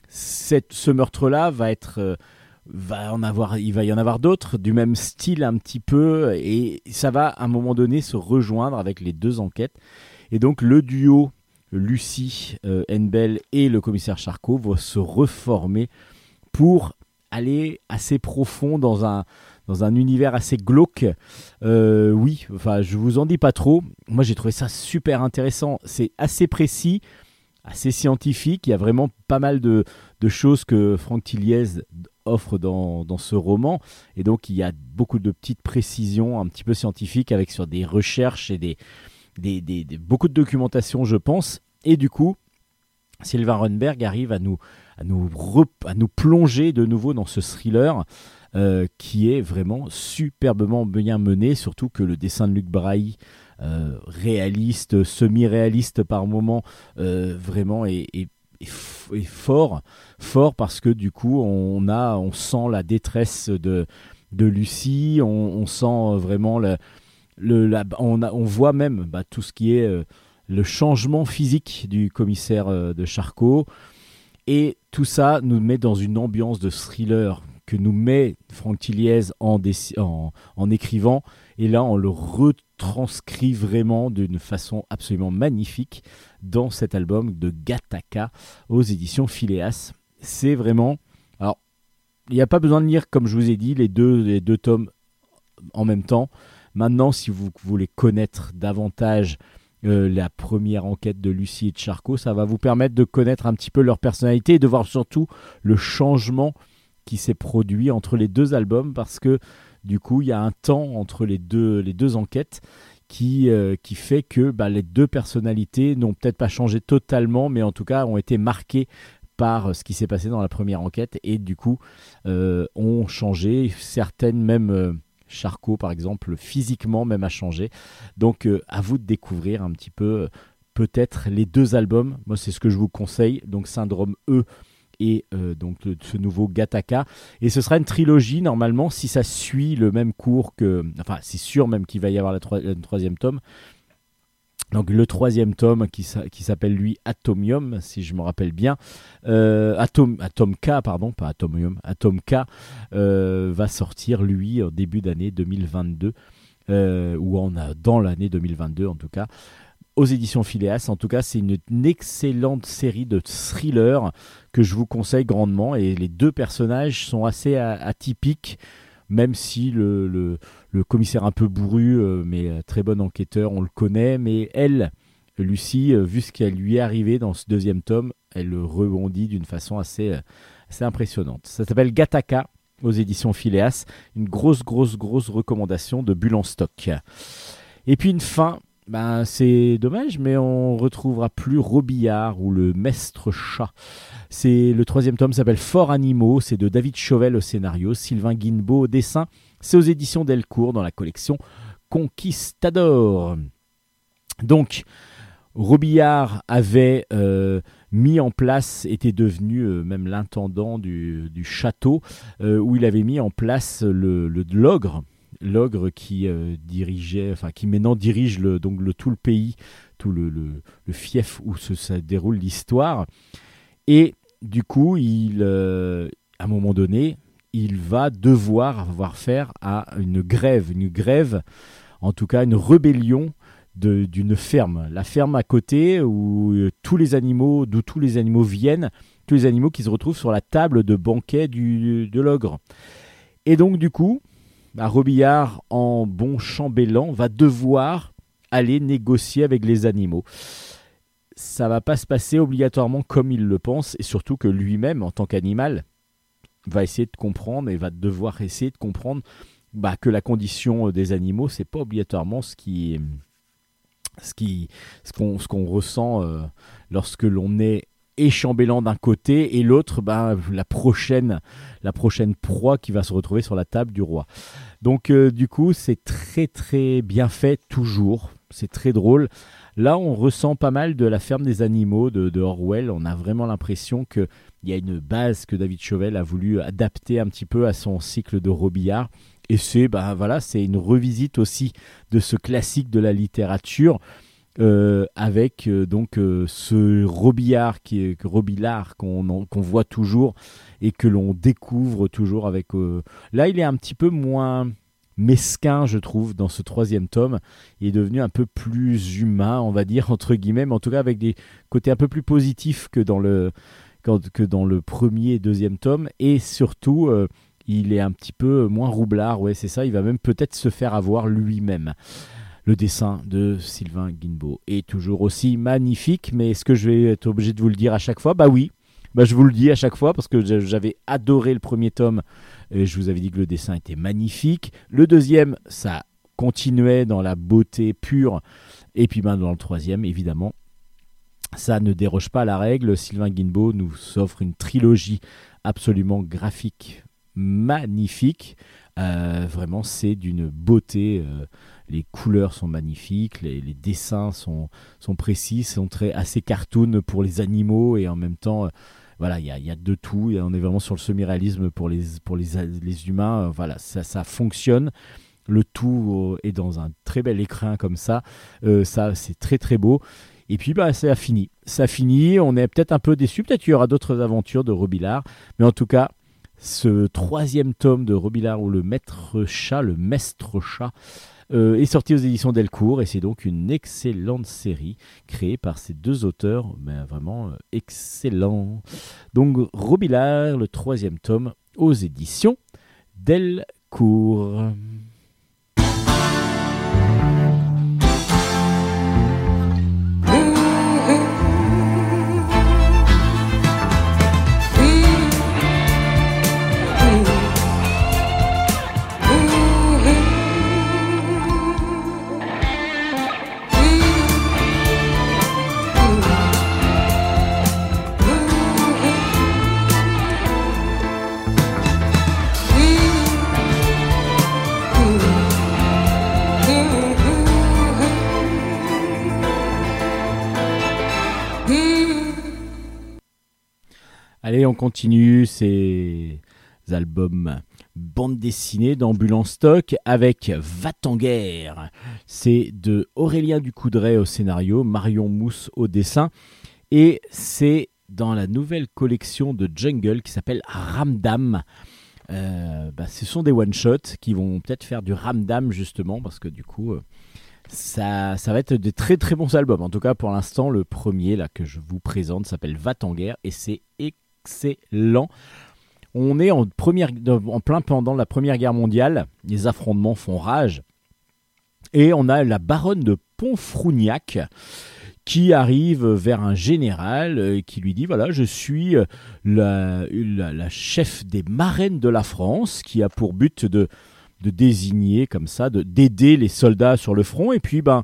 ce meurtre-là va être... Euh, va en avoir, il va y en avoir d'autres du même style un petit peu et ça va à un moment donné se rejoindre avec les deux enquêtes et donc le duo Lucie euh, Enbel et le commissaire Charcot va se reformer pour aller assez profond dans un, dans un univers assez glauque. Euh, oui, enfin, je vous en dis pas trop. Moi, j'ai trouvé ça super intéressant. C'est assez précis, assez scientifique. Il y a vraiment pas mal de, de choses que Franck Tilliez offre dans, dans, ce roman. Et donc, il y a beaucoup de petites précisions un petit peu scientifiques avec sur des recherches et des, des, des beaucoup de documentation, je pense. Et du coup, Sylvain Runberg arrive à nous, à nous, à plonger de nouveau dans ce thriller euh, qui est vraiment superbement bien mené, surtout que le dessin de Luc Braille, euh, réaliste, semi-réaliste par moment, euh, vraiment est, fort, fort parce que du coup on a, on sent la détresse de, de Lucie, on, sent vraiment le, on, voit même bah, tout ce qui est le changement physique du commissaire de Charcot. Et tout ça nous met dans une ambiance de thriller que nous met Franck Tilliez en, écrivant. Et là, on le retranscrit vraiment d'une façon absolument magnifique dans cet album de Gataka aux éditions Phileas. C'est vraiment. Alors, il n'y a pas besoin de lire, comme je vous ai dit, les deux, les deux tomes en même temps. Maintenant, si vous voulez connaître davantage euh, la première enquête de Lucie et de Charcot, ça va vous permettre de connaître un petit peu leur personnalité et de voir surtout le changement qui s'est produit entre les deux albums parce que du coup il y a un temps entre les deux, enquêtes qui, euh, qui fait que bah, les deux personnalités n'ont peut-être pas changé totalement mais en tout cas ont été marquées par ce qui s'est passé dans la première enquête et du coup euh, ont changé certaines même euh, Charcot par exemple physiquement même a changé donc à vous de découvrir un petit peu peut-être les deux albums moi c'est ce que je vous conseille donc Syndrome E et euh, donc ce nouveau Gataka. Et ce sera une trilogie normalement si ça suit le même cours que. Enfin, c'est sûr même qu'il va y avoir le troisième tome. Donc le troisième tome qui, qui s'appelle lui Atomium, si je me rappelle bien, euh, Atom, Atom K, pardon, pas Atomium, Atom K, euh, va sortir lui au début d'année 2022, ou en, dans l'année 2022 en tout cas aux éditions Phileas. En tout cas, c'est une, excellente série de thrillers que je vous conseille grandement. Et les deux personnages sont assez atypiques, même si le, commissaire un peu bourru, euh, mais euh, très bon enquêteur, on le connaît. Mais elle, Lucie, euh, vu ce qu'elle lui est arrivé dans ce deuxième tome, elle rebondit d'une façon assez, assez impressionnante. Ça s'appelle Gataka aux éditions Phileas. Une grosse, grosse, grosse recommandation de Bulle en stock. Et puis une fin ben, c'est dommage, mais on retrouvera plus Robillard ou le Mestre Chat. C'est le troisième tome s'appelle Fort Animaux, c'est de David Chauvel au scénario, Sylvain Guinbeau au dessin. C'est aux éditions Delcourt dans la collection Conquistador. Donc, Robillard avait euh, mis en place, était devenu euh, même l'intendant du, château, euh, où il avait mis en place le, l'ogre l'ogre qui dirigeait, enfin qui maintenant dirige donc tout le pays, tout le, fief où se, déroule l'histoire. Et du coup, il, à un moment donné, il va devoir avoir faire à une grève, une grève, en tout cas une rébellion d'une ferme. La ferme à côté où euh, tous les animaux, d'où tous les animaux viennent, tous les animaux qui se retrouvent sur la table de banquet du, de l'ogre. Et donc du coup, bah, Robillard, en bon chambellan, va devoir aller négocier avec les animaux. Ça va pas se passer obligatoirement comme il le pense, et surtout que lui-même, en tant qu'animal, va essayer de comprendre et va devoir essayer de comprendre bah, que la condition des animaux, c'est pas obligatoirement ce qui ce qui ce qu'on ce qu'on ressent euh, lorsque l'on est et chambellan d'un côté et l'autre ben, la prochaine la prochaine proie qui va se retrouver sur la table du roi. Donc euh, du coup c'est très très bien fait toujours, c'est très drôle. Là on ressent pas mal de la ferme des animaux de, Orwell, on a vraiment l'impression qu'il y a une base que David Chauvel a voulu adapter un petit peu à son cycle de Robillard. Et c'est voilà, c'est une revisite aussi de ce classique de la littérature. Euh, avec euh, donc euh, ce Robillard qui Robillard qu'on voit toujours et que l'on découvre toujours avec. Là, il est un petit peu moins mesquin, je trouve, dans ce troisième tome. Il est devenu un peu plus humain, on va dire (laughs) entre guillemets, mais en tout cas avec des côtés un peu plus positifs que dans le que dans le premier et deuxième tome, et surtout. il est un petit peu moins roublard, ouais, c'est ça. Il va même peut-être se faire avoir lui-même. Le dessin de Sylvain Guinbeau est toujours aussi magnifique, mais est-ce que je vais être obligé de vous le dire à chaque fois? Bah oui, bah je vous le dis à chaque fois parce que j'avais adoré le premier tome je vous avais dit que le dessin était magnifique. Le deuxième, ça continuait dans la beauté pure. Et puis ben, dans le troisième, évidemment, ça ne déroge pas à la règle. Sylvain Guinbeau nous offre une trilogie absolument graphique, magnifique. Euh, vraiment, c'est d'une beauté. Euh, les couleurs sont magnifiques, les, dessins sont, sont précis, sont très, assez cartoon pour les animaux et en même temps, euh, voilà, il y a, y a, de tout. On est vraiment sur le semi-réalisme pour les, pour les, les humains. Euh, voilà, ça, ça fonctionne. Le tout euh, est dans un très bel écrin comme ça. ça, c'est très très beau. Et puis, bah, ça a fini. Ça a fini. On est peut-être un peu déçu. Peut-être qu'il y aura d'autres aventures de Robillard. Mais en tout cas, Ce troisième tome de Robillard ou le maître chat, le mestre chat, euh, est sorti aux éditions Delcourt et c'est donc une excellente série créée par ces deux auteurs, mais vraiment euh, excellent. Donc Robillard, le troisième tome aux éditions Delcourt. Allez, on continue ces albums bande dessinée d'Ambulance Stock avec Va-t-en-guerre. C'est de Aurélien Ducoudray au scénario, Marion Mousse au dessin. Et c'est dans la nouvelle collection de Jungle qui s'appelle Ramdam. Euh, bah, ce sont des one-shots qui vont peut-être faire du Ramdam justement parce que du coup euh, ça, ça va être des très très bons albums. En tout cas pour l'instant le premier là que je vous présente s'appelle Va-t-en-guerre et c'est excellent. On est en, première, en plein pendant la Première Guerre mondiale, les affrontements font rage, et on a la baronne de Pontfrougnac qui arrive vers un général et qui lui dit voilà je suis euh, la, la, chef des marraines de la France qui a pour but de, de désigner comme ça de d'aider les soldats sur le front. Et puis ben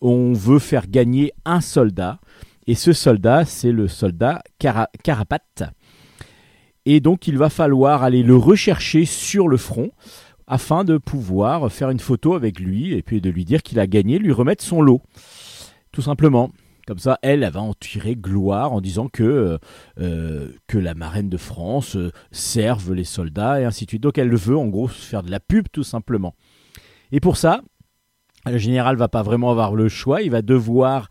on veut faire gagner un soldat et ce soldat, c'est le soldat Carapate. Et donc il va falloir aller le rechercher sur le front afin de pouvoir faire une photo avec lui et puis de lui dire qu'il a gagné, lui remettre son lot. Tout simplement. Comme ça, elle, elle va en tirer gloire en disant que, euh, euh, que la marraine de France euh, serve les soldats et ainsi de suite. Donc elle le veut en gros faire de la pub tout simplement. Et pour ça, le général va pas vraiment avoir le choix, il va devoir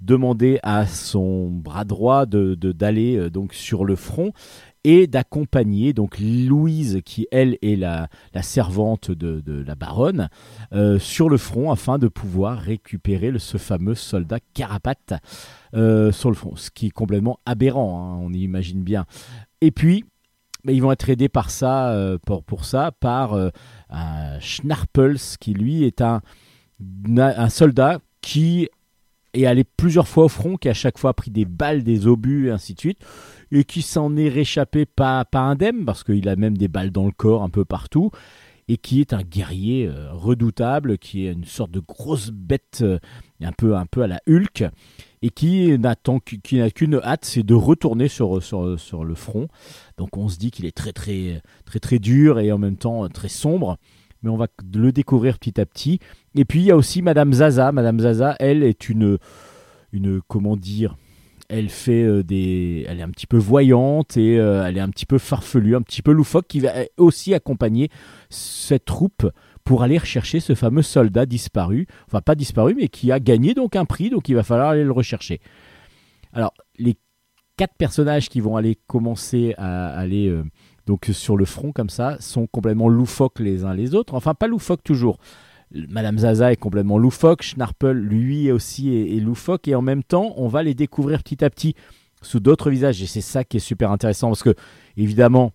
demander à son bras droit de d'aller euh, donc sur le front et d'accompagner donc Louise qui elle est la, la servante de, de, la baronne euh, sur le front afin de pouvoir récupérer ce fameux soldat Carapate euh, sur le front, ce qui est complètement aberrant, hein, on imagine bien. Et puis mais ils vont être aidés par ça, pour, pour ça, par un Schnarpels qui lui est un, un soldat qui est allé plusieurs fois au front, qui a chaque fois pris des balles, des obus et ainsi de suite, et qui s'en est réchappé pas, pas indemne, parce qu'il a même des balles dans le corps un peu partout, et qui est un guerrier euh, redoutable, qui est une sorte de grosse bête euh, un, peu, un peu à la Hulk, et qui n'a qu'une hâte, c'est de retourner sur, sur, sur le front. Donc on se dit qu'il est très très très très dur et en même temps très sombre mais on va le découvrir petit à petit. Et puis il y a aussi Madame Zaza. Madame Zaza, elle est une, une comment dire, elle fait euh, des, elle est un petit peu voyante et euh, elle est un petit peu farfelue, un petit peu loufoque, qui va aussi accompagner cette troupe pour aller rechercher ce fameux soldat disparu, enfin pas disparu, mais qui a gagné donc un prix, donc il va falloir aller le rechercher. Alors les quatre personnages qui vont aller commencer à aller euh, donc sur le front comme ça, sont complètement loufoques les uns les autres. Enfin, pas loufoques toujours. Madame Zaza est complètement loufoque, Schnarple lui aussi est, loufoque, et en même temps, on va les découvrir petit à petit sous d'autres visages, et c'est ça qui est super intéressant, parce que, évidemment,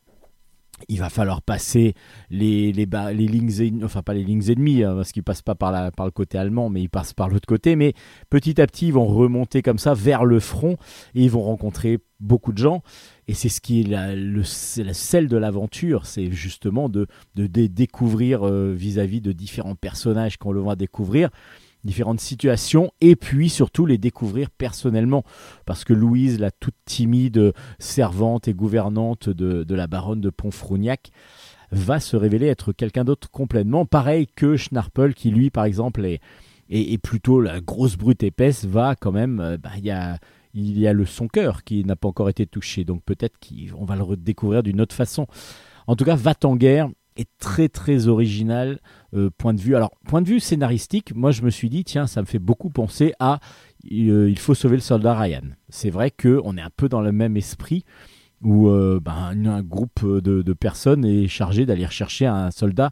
il va falloir passer les, les, lignes, enfin pas les lignes ennemies, hein, parce qu'ils passent pas par, la, par le côté allemand, mais ils passent par l'autre côté. Mais petit à petit, ils vont remonter comme ça vers le front et ils vont rencontrer beaucoup de gens. Et c'est ce qui est la, le, sel de l'aventure, c'est justement de, de, découvrir euh, vis-à-vis de différents personnages qu'on le voit découvrir différentes situations et puis surtout les découvrir personnellement. Parce que Louise la toute timide servante et gouvernante de, la baronne de Pontfrougnac va se révéler être quelqu'un d'autre complètement. Pareil que Schnarple qui lui par exemple est, est, plutôt la grosse brute épaisse va quand même euh, bah, y a il y a le son cœur qui n'a pas encore été touché. Donc peut-être qu'on va le redécouvrir d'une autre façon. En tout cas va en guerre est très très original euh, point de vue. Alors point de vue scénaristique, moi je me suis dit tiens ça me fait beaucoup penser à euh, il faut sauver le soldat Ryan. C'est vrai que on est un peu dans le même esprit où euh, ben, un groupe de, de personnes est chargé d'aller rechercher un soldat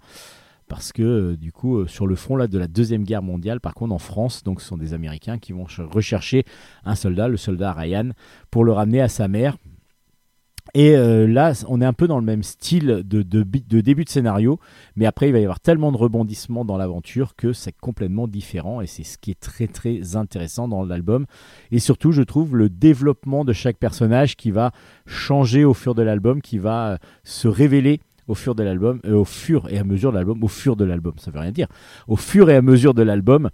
parce que du coup sur le front là de la deuxième guerre mondiale par contre en France donc ce sont des Américains qui vont ch- rechercher un soldat le soldat Ryan pour le ramener à sa mère et euh, là on est un peu dans le même style de, début de scénario mais après il va y avoir tellement de rebondissements dans l'aventure que c'est complètement différent et c'est ce qui est très très intéressant dans l'album et surtout je trouve le développement de chaque personnage qui va changer au fur de l'album qui va euh, se révéler au fur de l'album, euh, au fur et à mesure de l'album, au fur de l'album, ça veut rien dire, au fur et à mesure de l'album,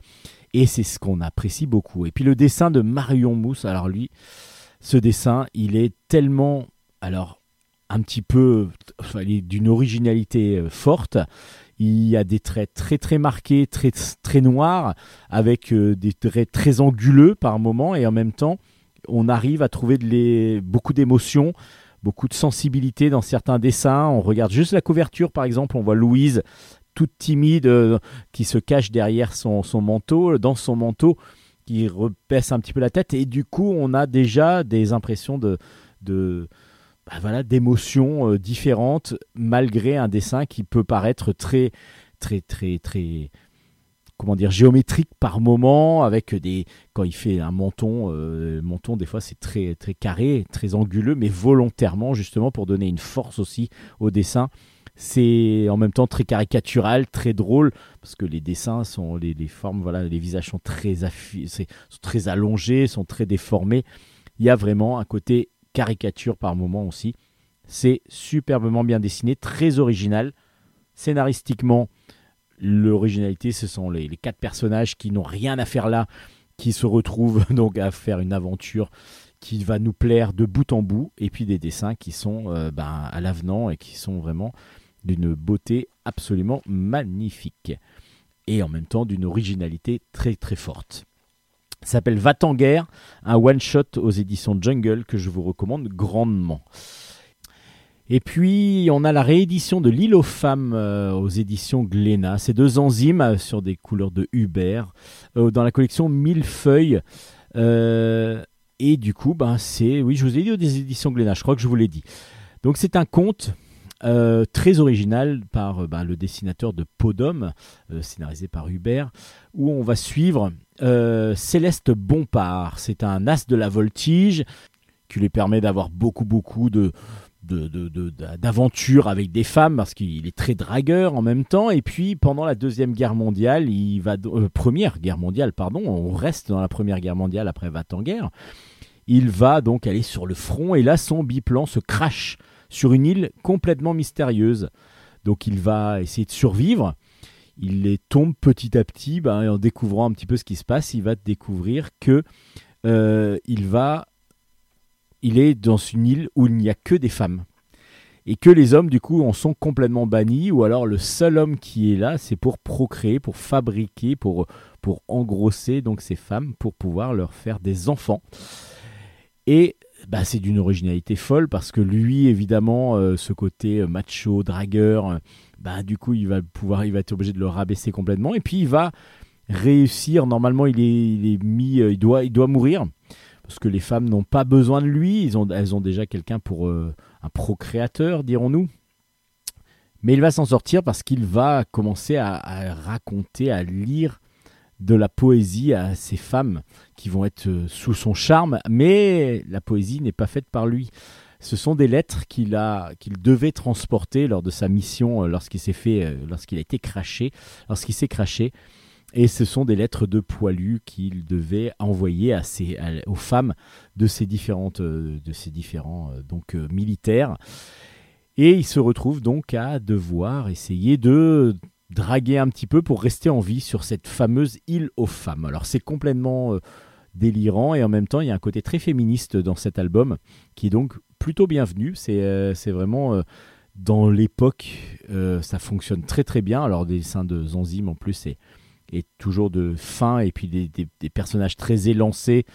et c'est ce qu'on apprécie beaucoup. Et puis le dessin de Marion Mousse, alors lui, ce dessin, il est tellement, alors un petit peu, d'une originalité euh, forte. Il y a des traits très très marqués, très noirs, avec euh, des traits très anguleux par moment, et en même temps, on arrive à trouver beaucoup d'émotions, beaucoup de sensibilité dans certains dessins. On regarde juste la couverture, par exemple, on voit Louise toute timide euh, qui se cache derrière son, manteau, dans son manteau, qui repaisse un petit peu la tête, et du coup, on a déjà des impressions de bah voilà, d'émotions euh, différentes, malgré un dessin qui peut paraître très, très, très, très comment dire géométrique par moment avec des quand il fait un menton euh, menton des fois c'est très très carré très anguleux mais volontairement justement pour donner une force aussi au dessin. C'est en même temps très caricatural très drôle parce que les dessins sont les, les formes voilà les visages sont très affi- sont très allongés sont très déformés. Il y a vraiment un côté caricature par moment aussi. C'est superbement bien dessiné très original. Scénaristiquement l'originalité, ce sont les, les quatre personnages qui n'ont rien à faire là, qui se retrouvent (laughs) donc à faire une aventure qui va nous plaire de bout en bout, et puis des dessins qui sont euh, ben, à l'avenant et qui sont vraiment d'une beauté absolument magnifique, et en même temps d'une originalité très très forte. S'appelle Va en guerre, un one-shot aux éditions Jungle que je vous recommande grandement. Et puis, on a la réédition de L'île aux femmes euh, aux éditions Glénat. C'est deux enzymes euh, sur des couleurs de Hubert euh, dans la collection Millefeuille. Euh, et du coup, ben, c'est, oui, je vous ai dit des éditions Glénat, je crois que je vous l'ai dit. Donc, c'est un conte très original par ben, le dessinateur de Podom, scénarisé par Hubert, où on va suivre euh, Céleste Bompard. C'est un as de la voltige qui lui permet d'avoir beaucoup, beaucoup de de- de- de- d'aventure avec des femmes parce qu'il est très dragueur en même temps. Et puis pendant la deuxième guerre mondiale il va euh, première guerre mondiale pardon on reste dans la première guerre mondiale après va en guerre. Il va donc aller sur le front et là son biplan se crache sur une île complètement mystérieuse. Donc il va essayer de survivre il les tombe petit à petit et en découvrant un petit peu ce qui se passe il va découvrir que euh, il va il est dans une île où il n'y a que des femmes. Et que les hommes, du coup, en sont complètement bannis, ou alors le seul homme qui est là, c'est pour procréer, pour fabriquer, pour, engrosser donc ces femmes, pour pouvoir leur faire des enfants. Et bah, c'est d'une originalité folle, parce que lui, évidemment, euh, ce côté euh, macho, dragueur, bah, du coup, il va, pouvoir, il va être obligé de le rabaisser complètement, et puis il va réussir, normalement, il est, mis, euh, il doit, il doit mourir, parce que les femmes n'ont pas besoin de lui, elles ont déjà quelqu'un pour euh, un procréateur, dirons-nous. Mais il va s'en sortir parce qu'il va commencer à, à raconter, à lire de la poésie à ces femmes qui vont être euh, sous son charme, mais la poésie n'est pas faite par lui. Ce sont des lettres qu'il a, qu'il devait transporter lors de sa mission, euh, lorsqu'il s'est fait, euh, lorsqu'il a été craché, lorsqu'il s'est craché. Et ce sont des lettres de poilu qu'il devait envoyer aux femmes de ces différentes, euh, de ces différents donc militaires. Et il se retrouve donc à devoir essayer de draguer un petit peu pour rester en vie sur cette fameuse île aux femmes. Alors c'est complètement délirant et en même temps il y a un côté très féministe dans cet album qui donc plutôt bienvenu. C'est euh, c'est vraiment euh, dans l'époque, euh, ça fonctionne très très bien. Alors des dessins de Zanzim en plus c'est et toujours de fin et puis des, des- personnages très élancés,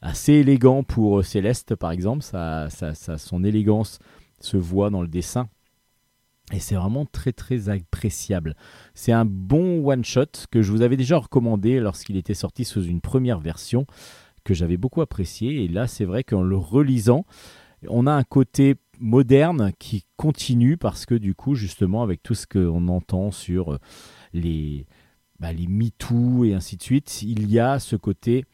assez élégants pour Céleste par exemple. Ça- ça- son élégance se voit dans le dessin et c'est vraiment très très appréciable. C'est un bon one shot que je vous avais déjà recommandé lorsqu'il était sorti sous une première version que j'avais beaucoup apprécié et là c'est vrai qu'en le relisant on a un côté moderne qui continue parce que du coup, justement, avec tout ce qu'on entend sur les, bah, les MeToo et ainsi de suite, il y a ce côté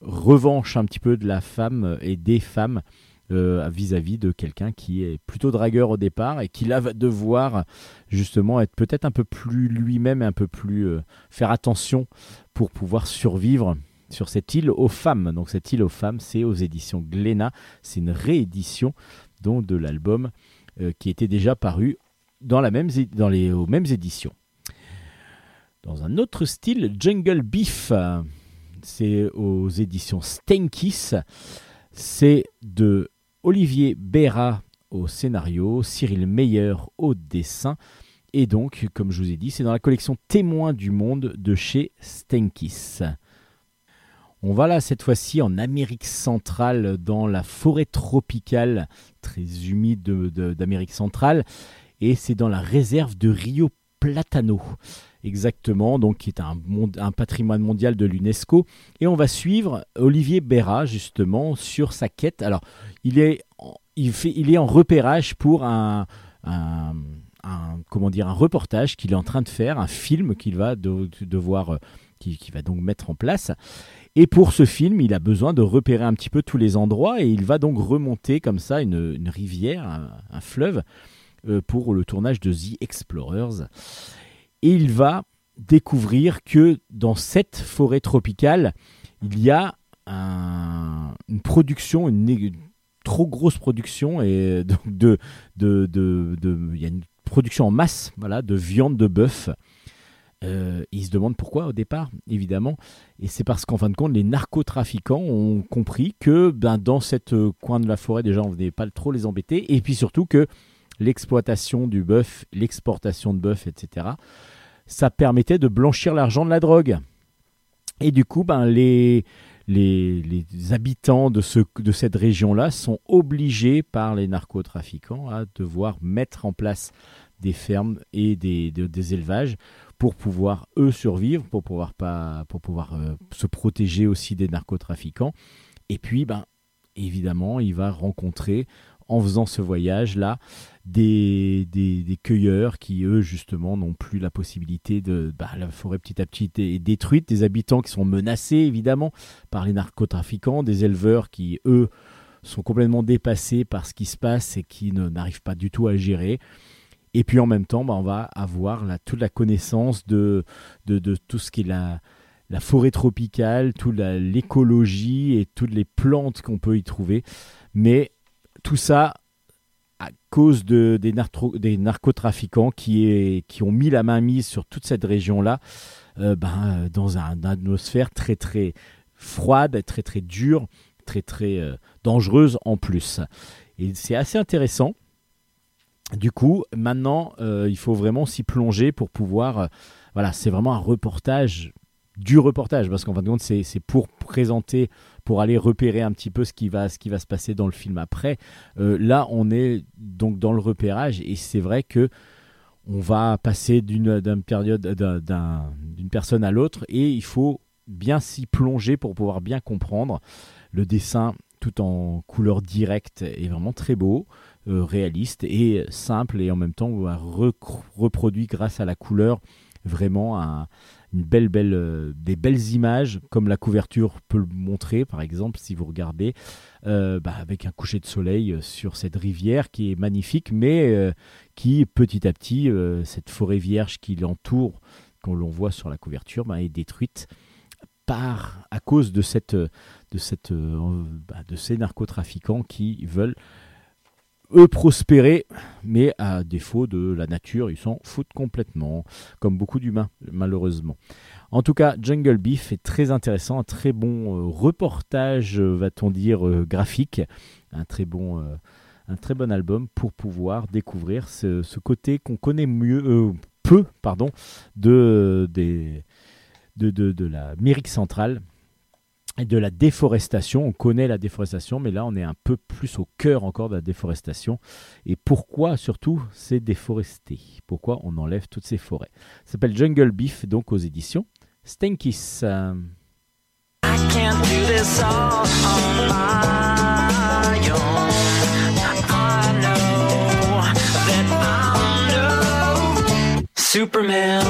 revanche un petit peu de la femme et des femmes euh, vis-à-vis de quelqu'un qui est plutôt dragueur au départ et qui là va devoir justement être peut-être un peu plus lui-même et un peu plus euh, faire attention pour pouvoir survivre sur cette île aux femmes. Donc cette île aux femmes, c'est aux éditions Glénat, c'est une réédition donc, de l'album euh, qui était déjà paru dans les, aux mêmes éditions. Dans un autre style, Jungle Beef, c'est aux éditions Stenkis. C'est de Olivier Béra au scénario, Cyril Meyer au dessin. Et donc, comme je vous ai dit, c'est dans la collection Témoins du monde de chez Stenkis. On va là cette fois-ci en Amérique centrale, dans la forêt tropicale très humide d'Amérique centrale, et c'est dans la réserve de Rio Platano. Exactement, donc qui est un, patrimoine mondial de l'UNESCO. Et on va suivre Olivier Béra, justement, sur sa quête. Alors, il est, il fait, en repérage pour un, comment dire, un reportage qu'il est en train de faire, un film qu'il va devoir, euh, va donc mettre en place. Et pour ce film, il a besoin de repérer un petit peu tous les endroits et il va donc remonter comme ça une, rivière, un, fleuve, euh, pour le tournage de The Explorers et il va découvrir que dans cette forêt tropicale, il y a une production, une, trop grosse production, et donc de, de, il y a une production en masse voilà, de viande de bœuf. Euh, ils se demandent pourquoi au départ, évidemment. Et c'est parce qu'en fin de compte, les narcotrafiquants ont compris que ben, dans cette coin de la forêt, déjà, on ne venait pas trop les embêter. Et puis surtout que l'exploitation du bœuf, l'exportation de bœuf, etc., ça permettait de blanchir l'argent de la drogue. Et du coup, ben, les, les, habitants de, ce, de cette région-là sont obligés par les narcotrafiquants à devoir mettre en place des fermes et des, des élevages pour pouvoir eux survivre, pour pouvoir, pas, pour pouvoir euh, se protéger aussi des narcotrafiquants. Et puis, ben, évidemment, il va rencontrer en faisant ce voyage-là des, des, cueilleurs qui, eux, justement, n'ont plus la possibilité de... Bah, la forêt petit à petit est détruite, des habitants qui sont menacés, évidemment, par les narcotrafiquants, des éleveurs qui, eux, sont complètement dépassés par ce qui se passe et qui n'arrivent pas du tout à gérer. Et puis en même temps, bah, on va avoir toute la connaissance de, tout ce qui est la, forêt tropicale, toute l'écologie et toutes les plantes qu'on peut y trouver. Mais tout ça à cause de, des, narcotrafiquants qui, ont mis la main mise sur toute cette région-là, euh, ben, dans un, une atmosphère très très froide, très très dure, très très euh, dangereuse en plus. Et c'est assez intéressant. Du coup, maintenant, euh, il faut vraiment s'y plonger pour pouvoir. voilà, c'est vraiment un reportage du reportage, parce qu'en fin de compte, c'est pour présenter, pour aller repérer un petit peu ce qui va, ce qui va se passer dans le film après. Euh, là, on est donc dans le repérage, et c'est vrai que on va passer d'une période, d'une personne à l'autre, et il faut bien s'y plonger pour pouvoir bien comprendre. Le dessin, tout en couleur directe, est vraiment très beau. Euh, réaliste et simple et en même temps reproduit grâce à la couleur. Vraiment un, une belle, belle, euh, des belles images, comme la couverture peut le montrer, par exemple, si vous regardez, euh, bah, avec un coucher de soleil sur cette rivière qui est magnifique, mais qui, petit à petit, cette forêt vierge qui l'entoure, qu'on l'on voit sur la couverture, bah, est détruite par, à cause de, cette, de, cette, bah, de ces narcotrafiquants qui veulent eux prospérer, mais à défaut de la nature, ils s'en foutent complètement, comme beaucoup d'humains, malheureusement. En tout cas, Jungle Beef est très intéressant, un très bon euh, reportage, euh, va-t-on dire, euh, graphique, un très bon, un très bon album pour pouvoir découvrir ce, côté qu'on connaît mieux, peu, pardon, de, des, de, de, de l'Amérique centrale et de la déforestation. On connaît la déforestation, mais là, on est un peu plus au cœur encore de la déforestation. Et pourquoi, surtout, c'est déforesté? Pourquoi on enlève toutes ces forêts? Ça s'appelle Jungle Beef, donc aux éditions Stenkis. Superman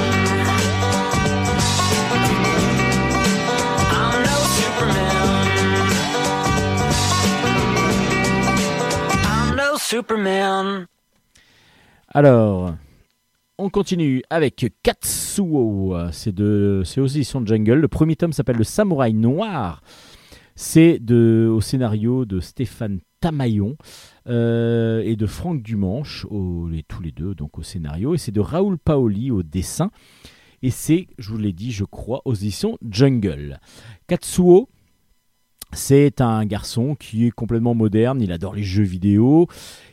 Superman. Alors, on continue avec Katsuo. C'est de, c'est aussi son jungle. Le premier tome s'appelle Le Samouraï Noir. C'est de, au scénario de Stéphane Tamayon euh, et de Franck Dumanche, tous les deux donc au scénario. Et c'est de Raoul Paoli au dessin. Et c'est, je vous l'ai dit, je crois, aux éditions Jungle. Katsuo, c'est un garçon qui est complètement moderne. Il adore les jeux vidéo.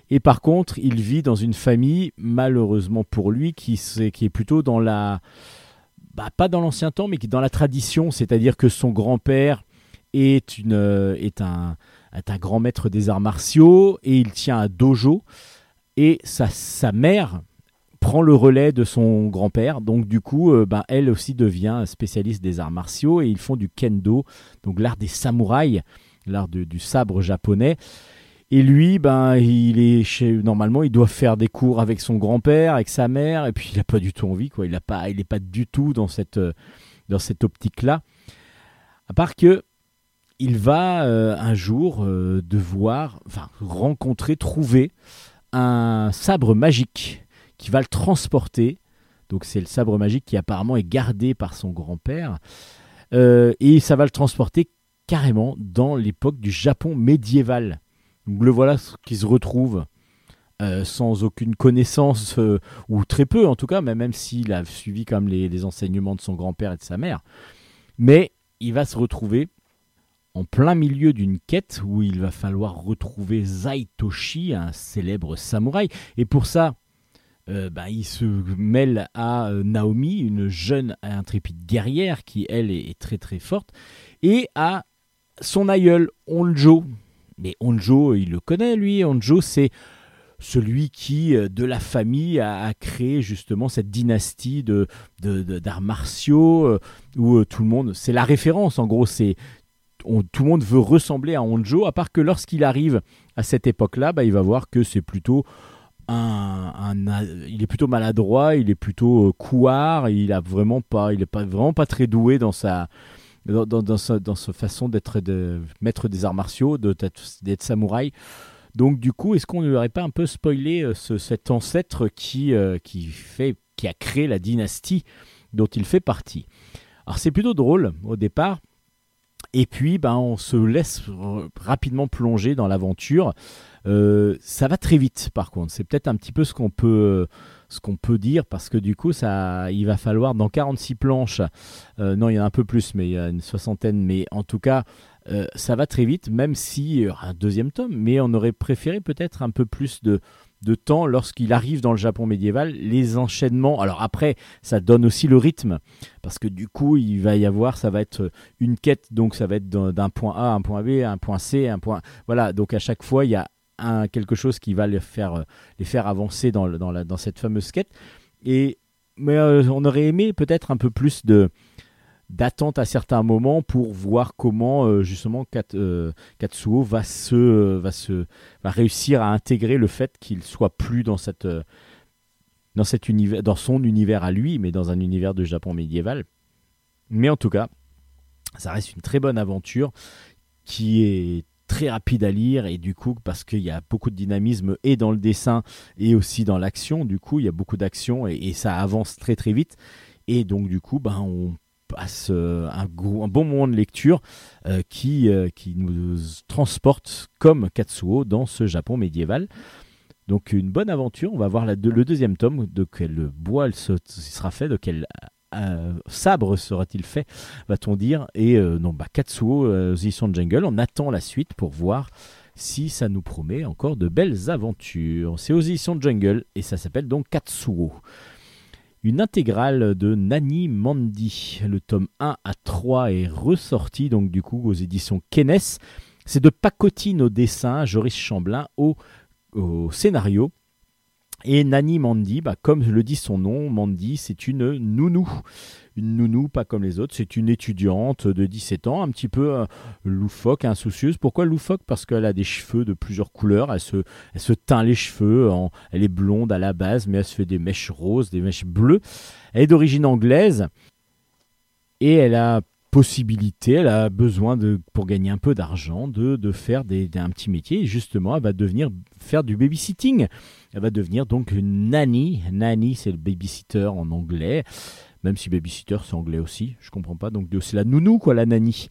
Et par contre, il vit dans une famille, malheureusement pour lui, qui, est plutôt dans la. bah, pas dans l'ancien temps, mais qui est dans la tradition. C'est-à-dire que son grand-père est, euh, un, grand maître des arts martiaux et il tient un dojo. Et sa mère prend le relais de son grand-père. Donc, du coup, euh, ben, elle aussi devient spécialiste des arts martiaux et ils font du kendo, donc l'art des samouraïs, l'art du sabre japonais. Et lui, ben, il est chez, normalement, il doit faire des cours avec son grand-père, avec sa mère, et puis il n'a pas du tout envie, quoi. Il n'est pas, il est pas du tout dans cette, euh, dans cette optique-là. À part que il va euh, un jour devoir, enfin, rencontrer, trouver un sabre magique qui va le transporter. Donc c'est le sabre magique qui apparemment est gardé par son grand-père, Euh, et ça va le transporter carrément dans l'époque du Japon médiéval. Donc le voilà qui se retrouve euh, sans aucune connaissance, euh, ou très peu en tout cas, mais même s'il a suivi comme les, les enseignements de son grand-père et de sa mère. Mais il va se retrouver en plein milieu d'une quête où il va falloir retrouver Zaitoshi, un célèbre samouraï. Et pour ça, euh, bah, il se mêle à euh, Naomi, une jeune intrépide guerrière qui, elle, est, très très forte, et à son aïeul, Onjo. Mais Onjo, il le connaît, lui. Onjo, c'est celui qui, euh, de la famille, a, créé justement cette dynastie de, de- d'arts martiaux euh, où tout le monde, c'est la référence en gros, c'est on- tout le monde veut ressembler à Onjo, à part que lorsqu'il arrive à cette époque-là, bah, il va voir que c'est plutôt il est plutôt maladroit, il est plutôt euh, couard, il a vraiment pas, il est pas vraiment pas très doué dans sa dans, dans, sa, façon d'être de maître des arts martiaux, d'être samouraï. Donc du coup, est-ce qu'on ne lui aurait pas un peu spoilé euh, ce- cet ancêtre qui, euh, qui, fait, qui a créé la dynastie dont il fait partie? Alors c'est plutôt drôle au départ. Et puis, ben, on se laisse rapidement plonger dans l'aventure. Euh, ça va très vite, par contre. C'est peut-être un petit peu ce qu'on peut, ce peut dire, parce que du coup, ça, il va falloir dans 46 planches. euh, non, il y en a un peu plus, mais il y a une soixantaine. Mais en tout cas, euh, ça va très vite, même si euh, un deuxième tome. Mais on aurait préféré peut-être un peu plus de de temps lorsqu'il arrive dans le Japon médiéval, les enchaînements. Alors après, ça donne aussi le rythme, parce que du coup, il va y avoir, ça va être une quête, donc ça va être d'un point A un point B, un point C, un point. Voilà, donc à chaque fois, il y a un, quelque chose qui va les faire, euh, les faire avancer dans, dans, la, dans cette fameuse quête. Et, mais euh, on aurait aimé peut-être un peu plus de d'attente à certains moments pour voir comment euh, justement Kat- Katsuo va se va se va réussir à intégrer le fait qu'il soit plus dans cette dans cet univers dans son univers à lui mais dans un univers de Japon médiéval mais en tout cas ça reste une très bonne aventure qui est très rapide à lire et du coup parce qu'il y a beaucoup de dynamisme et dans le dessin et aussi dans l'action du coup il y a beaucoup d'action et, ça avance très très vite et donc du coup ben on passe euh, un, un bon moment de lecture euh, qui, euh, qui nous transporte comme Katsuo dans ce Japon médiéval. Donc une bonne aventure, on va voir la le deuxième tome, de quel bois il se- sera fait, de quel sabre sera-t-il fait, va-t-on dire. Et euh, non, bah, Katsuo, euh, de Jungle, on attend la suite pour voir si ça nous promet encore de belles aventures. C'est aux éditions Jungle et ça s'appelle donc Katsuo une intégrale de Nani Mandi. Le tome 1 à 3 est ressorti donc du coup aux éditions Kenes. C'est de Pacotine au dessin, Joris Chamblin au scénario. Et Nani Mandy, bah, comme le dit son nom, Mandy, c'est une nounou. Une nounou, pas comme les autres, c'est une étudiante de 17 ans, un petit peu euh, loufoque, insoucieuse. Pourquoi loufoque? Parce qu'elle a des cheveux de plusieurs couleurs, elle se, elle se teint les cheveux, elle est blonde à la base, mais elle se fait des mèches roses, des mèches bleues. Elle est d'origine anglaise et elle a possibilité, elle a besoin de, pour gagner un peu d'argent, de, de faire des, un petit métier. Et justement, elle va devenir faire du babysitting. Elle va devenir donc une nanny. Nanny, c'est le babysitter en anglais. Même si babysitter, c'est anglais aussi. Je comprends pas. Donc c'est la nounou, quoi, la nanny.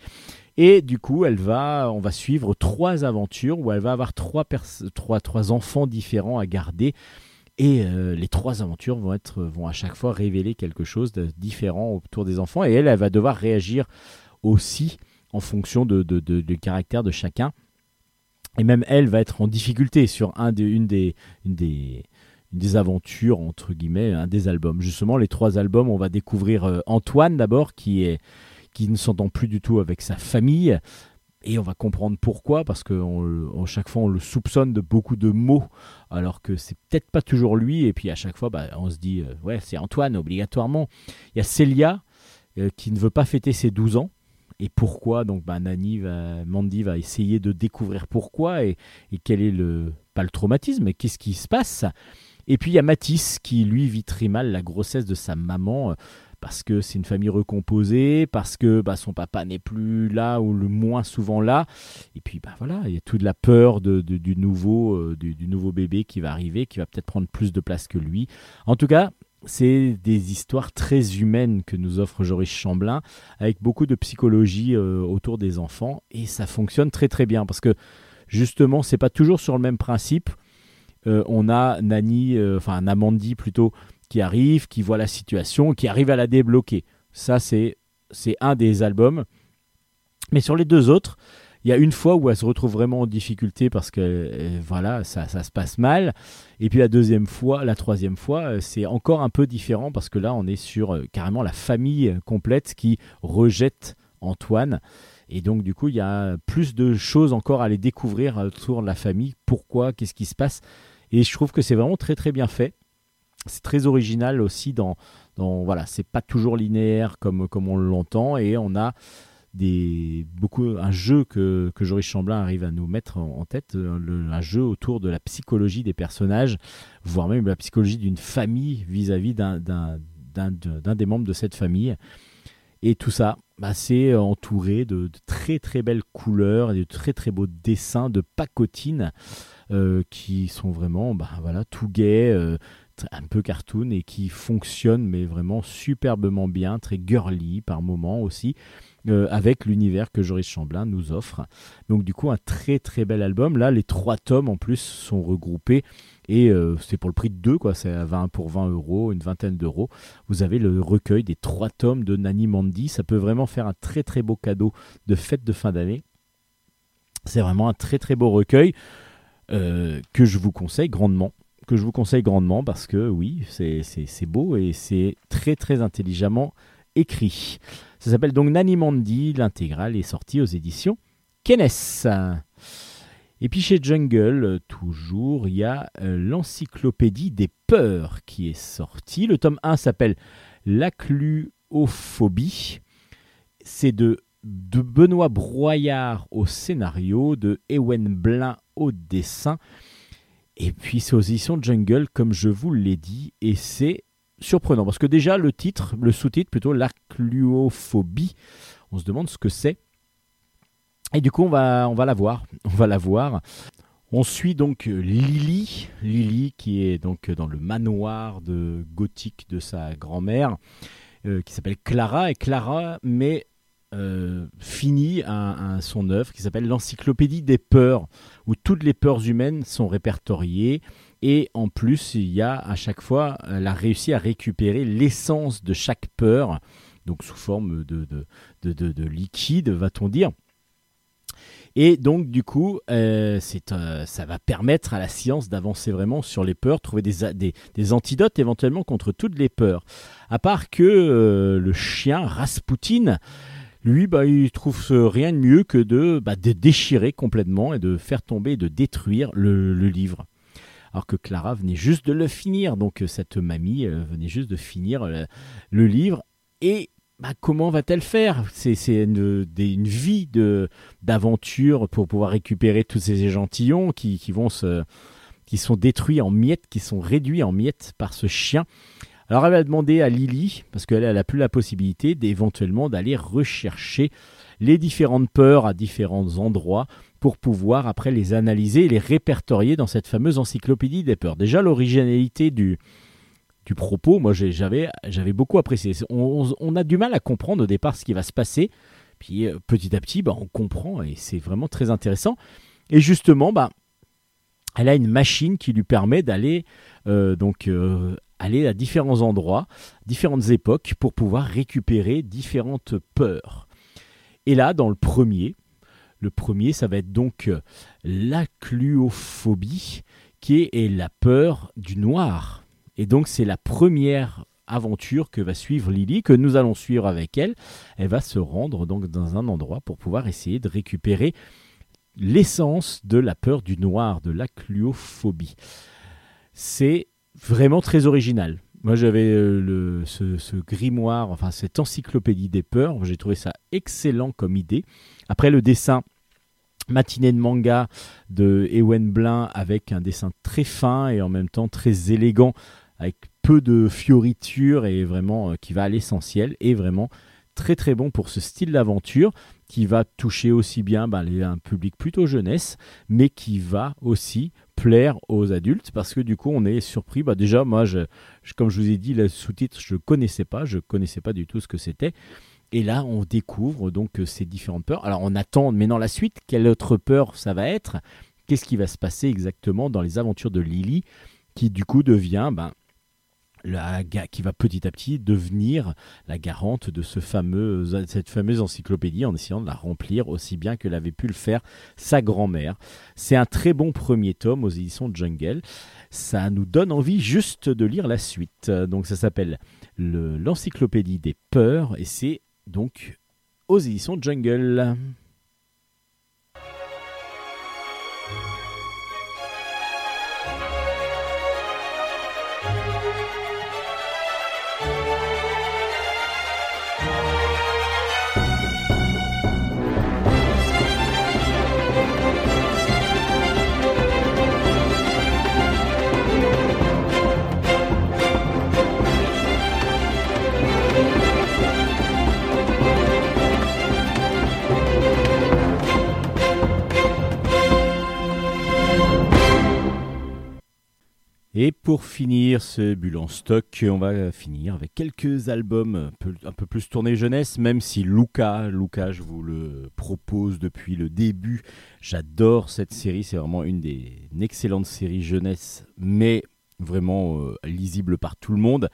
Et du coup, elle va, on va suivre trois aventures où elle va avoir trois, trois, trois enfants différents à garder. Et euh, les trois aventures vont, être, vont à chaque fois révéler quelque chose de différent autour des enfants. Et elle, elle va devoir réagir aussi en fonction de, du caractère de chacun. Et même elle va être en difficulté sur un des, une, des, des, aventures, entre guillemets, un des albums. Justement, les trois albums, on va découvrir euh, Antoine d'abord, qui, qui ne s'entend plus du tout avec sa famille. Et on va comprendre pourquoi, parce que chaque fois on le soupçonne de beaucoup de mots, alors que c'est peut-être pas toujours lui. Et puis à chaque fois, bah, on se dit, euh, ouais, c'est Antoine obligatoirement. Il y a Célia euh, qui ne veut pas fêter ses 12 ans. Et pourquoi? Donc bah, Nani Mandy va essayer de découvrir pourquoi et, et quel est le pas le traumatisme, mais qu'est-ce qui se passe? Et puis il y a Matisse qui lui vit très mal la grossesse de sa maman euh, parce que c'est une famille recomposée, parce que bah, son papa n'est plus là ou le moins souvent là. Et puis bah voilà, il y a toute la peur euh, du, nouveau bébé qui va arriver, qui va peut-être prendre plus de place que lui. En tout cas, c'est des histoires très humaines que nous offre Joris Chamblin, avec beaucoup de psychologie euh, autour des enfants, et ça fonctionne très très bien parce que justement, c'est pas toujours sur le même principe. Euh, on a Nani, enfin Namandi plutôt, qui arrive, qui voit la situation, qui arrive à la débloquer. Ça, c'est un des albums. Mais sur les deux autres, il y a une fois où elle se retrouve vraiment en difficulté parce que euh, voilà, ça, ça se passe mal. Et puis la deuxième fois, la troisième fois, euh, c'est encore un peu différent parce que là, on est sur euh, carrément la famille complète qui rejette Antoine. Et donc, du coup, il y a plus de choses encore à aller découvrir autour de la famille. Pourquoi? Qu'est-ce qui se passe? Et je trouve que c'est vraiment très, très bien fait. C'est très original aussi dans. dans voilà, c'est pas toujours linéaire comme, comme on l'entend. Et on a des, beaucoup, un jeu que, que Joris Chamblin arrive à nous mettre en, tête, euh, un jeu autour de la psychologie des personnages, voire même la psychologie d'une famille vis-à-vis d'un- d'un des membres de cette famille. Et tout ça, bah, c'est entouré de, très très belles couleurs et de très très beaux dessins de pacotines euh, qui sont vraiment bah, voilà, tout gai, euh, un peu cartoon et qui fonctionnent mais vraiment superbement bien, très girly par moments aussi. euh, avec l'univers que Joris Chamblin nous offre. Donc du coup un très très bel album. Là les trois tomes en plus sont regroupés et euh, c'est pour le prix de deux quoi. C'est à 20 pour 20 euros, une vingtaine d'euros. Vous avez le recueil des trois tomes de Nani Mandy. Ça peut vraiment faire un très très beau cadeau de fête de fin d'année. C'est vraiment un très très beau recueil euh, que je vous conseille grandement. Que je vous conseille grandement parce que oui, c'est beau et c'est très très intelligemment écrit. Ça s'appelle donc Nani Mandy. L'intégrale est sortie aux éditions Kenes. Et puis chez Jungle, toujours, il y a euh, l'encyclopédie des peurs qui est sortie. Le tome 1 s'appelle L'acluophobie. C'est de, de Benoît Broyard au scénario, de Ewen Blin au dessin. Et puis c'est aux éditions Jungle, comme je vous l'ai dit, et c'est surprenant parce que déjà le titre, le sous-titre plutôt, l'acluophobie, on se demande ce que c'est. Et du coup, on va, on va la voir. (laughs) On va la voir. On suit donc euh, Lily, Lily qui est donc dans le manoir de gothique de sa grand-mère, euh, qui s'appelle Clara. Et Clara met euh, finit un, son œuvre qui s'appelle l'Encyclopédie des peurs, où toutes les peurs humaines sont répertoriées. Et en plus, il y a à chaque fois, elle a réussi à récupérer l'essence de chaque peur, donc sous forme de, de, de, de- de liquide, va-t-on dire. Et donc, du coup, euh, euh, ça va permettre à la science d'avancer vraiment sur les peurs, trouver des, des antidotes éventuellement contre toutes les peurs. À part que euh, le chien Rasputin, lui, bah, il trouve euh, rien de mieux que de, bah, de déchirer complètement et de faire tomber de détruire le, livre. alors que Clara venait juste de le finir. Donc euh, cette mamie euh, venait juste de finir le, le livre. Et bah, comment va-t-elle faire? C'est une, vie d'aventure pour pouvoir récupérer tous ces échantillons qui sont détruits en miettes, qui sont réduits en miettes par ce chien. Alors elle va demander à Lily, parce qu'elle n'a plus la possibilité d'éventuellement d'aller rechercher les différentes peurs à différents endroits pour pouvoir après les analyser et les répertorier dans cette fameuse encyclopédie des peurs. Déjà l'originalité du, propos, moi j'avais j'avais beaucoup apprécié. On, a du mal à comprendre au départ ce qui va se passer, puis euh, petit à petit bah, on comprend et c'est vraiment très intéressant. Et justement, bah, elle a une machine qui lui permet d'aller donc euh, aller à différents endroits, différentes époques pour pouvoir récupérer différentes peurs. Et là, dans le premier, le premier, ça va être donc euh, l'acluophobie, qui est, la peur du noir. Et donc, c'est la première aventure que va suivre Lily, que nous allons suivre avec elle. Elle va se rendre donc dans un endroit pour pouvoir essayer de récupérer l'essence de la peur du noir, de l'acluophobie. C'est vraiment très original. Moi, j'avais euh, ce, grimoire, enfin cette encyclopédie des peurs. J'ai trouvé ça excellent comme idée. Après, le dessin matinée de manga de Ewen Blin avec un dessin très fin et en même temps très élégant, avec peu de fioritures et vraiment euh, qui va à l'essentiel et vraiment très très bon pour ce style d'aventure qui va toucher aussi bien les- un public plutôt jeunesse, mais qui va aussi plaire aux adultes parce que du coup on est surpris. Bah, déjà moi, je, comme je vous ai dit, le sous-titre je connaissais pas, je connaissais pas du tout ce que c'était. Et là, on découvre donc ces différentes peurs. Alors, on attend maintenant la suite. Quelle autre peur ça va être? Qu'est-ce qui va se passer exactement dans les aventures de Lily, qui du coup devient, ben, la, qui va petit à petit devenir la garante de ce fameux, cette fameuse encyclopédie en essayant de la remplir aussi bien que l'avait pu le faire sa grand-mère. C'est un très bon premier tome aux éditions Jungle. Ça nous donne envie juste de lire la suite. Euh, Donc ça s'appelle le- l'encyclopédie des peurs et c'est donc aux éditions Jungle. Et pour finir ce bulle en stock, on va finir avec quelques albums un peu, plus tournés jeunesse, même si Luca, Luca, je vous le propose depuis le début. J'adore cette série, c'est vraiment une des une excellente séries jeunesse, mais vraiment euh, lisible par tout le monde.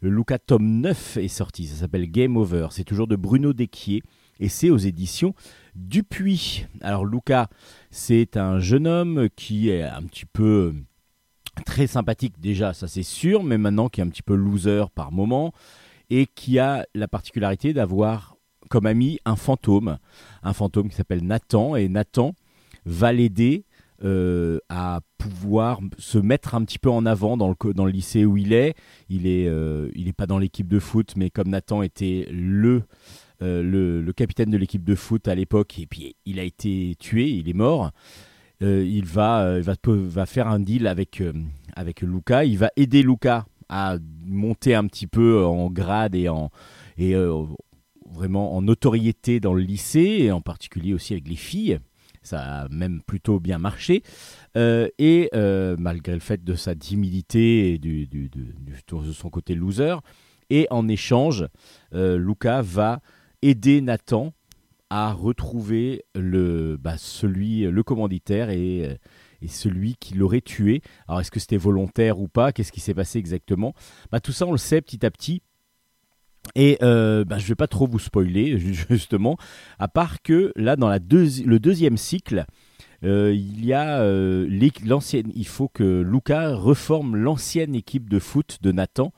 Le Luca tome 9 est sorti, ça s'appelle Game Over, c'est toujours de Bruno Desquier et c'est aux éditions Dupuis. Alors Luca, c'est un jeune homme qui est un petit peu très sympathique déjà, ça c'est sûr, mais maintenant qui est un petit peu loser par moment et qui a la particularité d'avoir comme ami un fantôme, un fantôme qui s'appelle Nathan et Nathan va l'aider euh, à pouvoir se mettre un petit peu en avant dans le, dans le lycée où il est. Il est, euh, pas dans l'équipe de foot, mais comme Nathan était le euh, le, le capitaine de l'équipe de foot à l'époque, et puis il a été tué, il est mort. Euh, il va, euh, va, faire un deal avec, euh, avec Luca. Il va aider Luca à monter un petit peu en grade et, en, et vraiment en notoriété dans le lycée, et en particulier aussi avec les filles. Ça a même plutôt bien marché. Et malgré le fait de sa timidité et du, du- de son côté loser, et en échange, Luca va aider Nathan à retrouver le, bah, celui, le commanditaire et, euh, et celui qui l'aurait tué. Alors est-ce que c'était volontaire ou pas? Qu'est-ce qui s'est passé exactement? Bah, Tout ça on le sait petit à petit. Et euh, bah, je ne vais pas trop vous spoiler (laughs) justement, à part que là dans la deuxi- le deuxième cycle, euh, il y a euh. Il faut que Luca reforme l'ancienne équipe de foot de Nathan.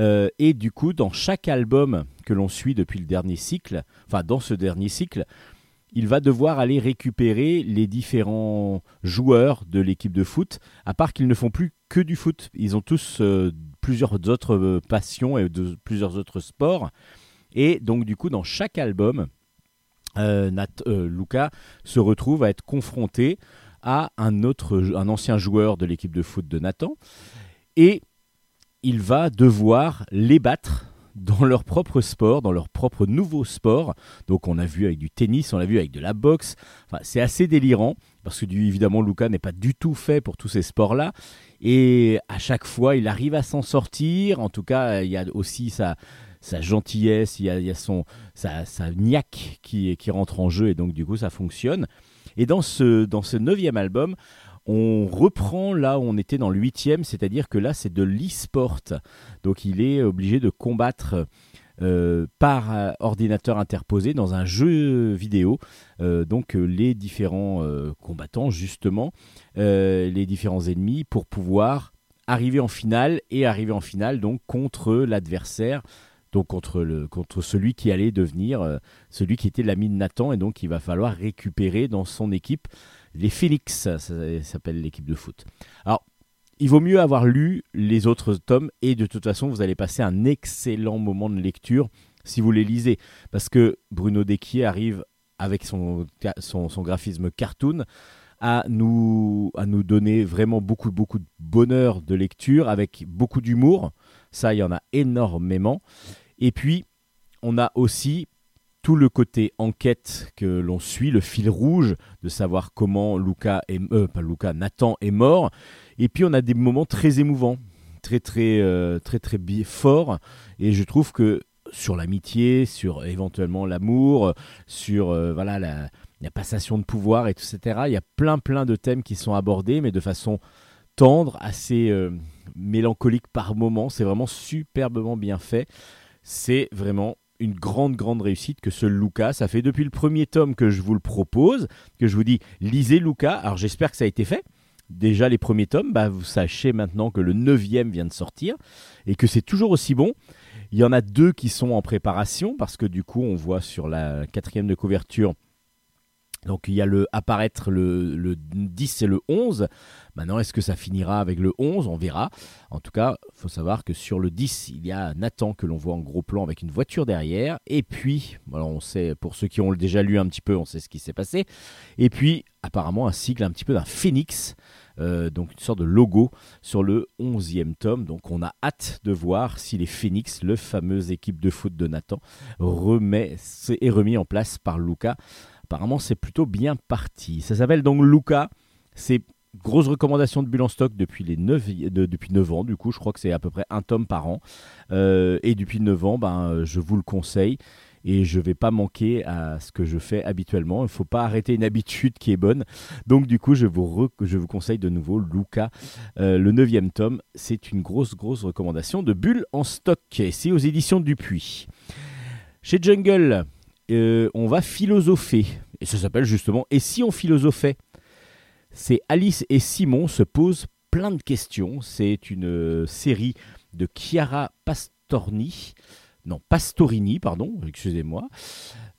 Euh, et du coup, dans chaque album que l'on suit depuis le dernier cycle, enfin dans ce dernier cycle, il va devoir aller récupérer les différents joueurs de l'équipe de foot, à part qu'ils ne font plus que du foot. Ils ont tous euh, plusieurs autres euh, passions et de, plusieurs autres sports. Et donc du coup, dans chaque album, euh, euh, Luca se retrouve à être confronté à un autre, un ancien joueur de l'équipe de foot de Nathan, et il va devoir les battre dans leur propre sport, dans leur propre nouveau sport. Donc on a vu avec du tennis, on l'a vu avec de la boxe. Enfin, c'est assez délirant parce que évidemment Luca n'est pas du tout fait pour tous ces sports-là. Et à chaque fois, il arrive à s'en sortir. En tout cas, il y a aussi sa, gentillesse, il y a, son, sa, sa qui, qui rentre en jeu et donc du coup ça fonctionne. Et dans ce, dans ce neuvième album, on reprend là où on était dans le huitième, c'est-à-dire que là c'est de l'e-sport. Donc il est obligé de combattre euh, par ordinateur interposé dans un jeu vidéo. Euh, donc euh, les différents combattants justement, les différents ennemis pour pouvoir arriver en finale et arriver en finale donc contre l'adversaire. Donc contre, le, contre celui qui allait devenir celui qui était l'ami de Nathan et donc il va falloir récupérer dans son équipe les Phoenix, ça, s'appelle l'équipe de foot. Alors il vaut mieux avoir lu les autres tomes et de toute façon vous allez passer un excellent moment de lecture si vous les lisez parce que Bruno Desquier arrive avec son, son, son graphisme cartoon à nous, à nous donner vraiment beaucoup, beaucoup de bonheur de lecture avec beaucoup d'humour. Ça, il y en a énormément. Et puis, on a aussi tout le côté enquête que l'on suit, le fil rouge de savoir comment Luca est, euh, pas Luca, Nathan est mort. Et puis, on a des moments très émouvants, très, très, euh, très, très, forts. Et je trouve que sur l'amitié, sur éventuellement l'amour, sur euh, voilà la, la passation de pouvoir, et etc. Il y a plein, plein de thèmes qui sont abordés, mais de façon tendre, assez mélancolique par moments. C'est vraiment superbement bien fait. C'est vraiment une grande, grande réussite que ce Luca. Ça fait depuis le premier tome que je vous le propose, que je vous dis, lisez Luca. Alors j'espère que ça a été fait. Déjà les premiers tomes, bah, vous sachez maintenant que le neuvième vient de sortir et que c'est toujours aussi bon. Il y en a deux qui sont en préparation parce que du coup on voit sur la quatrième de couverture donc il y a le apparaître le, le 10 et le 11. Maintenant, est-ce que ça finira avec le 11 On verra. En tout cas, il faut savoir que sur le 10, il y a Nathan que l'on voit en gros plan avec une voiture derrière. Et puis, on sait, pour ceux qui ont déjà lu un petit peu, on sait ce qui s'est passé. Et puis, apparemment, un cycle un petit peu d'un phénix. euh, donc une sorte de logo sur le 11e tome. Donc on a hâte de voir si les Phoenix, le fameuse équipe de foot de Nathan, remet, est remis en place par Luca apparemment c'est plutôt bien parti. Ça s'appelle donc Luca. C'est grosse recommandation de Bulle en stock depuis, les 9, de- depuis 9 ans. Du coup, je crois que c'est à peu près un tome par an. Euh, et depuis 9 ans, ben, je vous le conseille. Et je vais pas manquer à ce que je fais habituellement. Il ne faut pas arrêter une habitude qui est bonne. Donc du coup, je vous, je vous conseille de nouveau Luca. Euh, le 9 tome, c'est une grosse, grosse recommandation de Bulle en stock. C'est aux éditions Dupuis. Chez Jungle, euh, on va philosopher. Et ça s'appelle justement Et si on philosophait? C'est Alice et Simon se posent plein de questions. C'est une euh, série de Chiara Pastorni. Non, Pastorini, pardon, excusez-moi.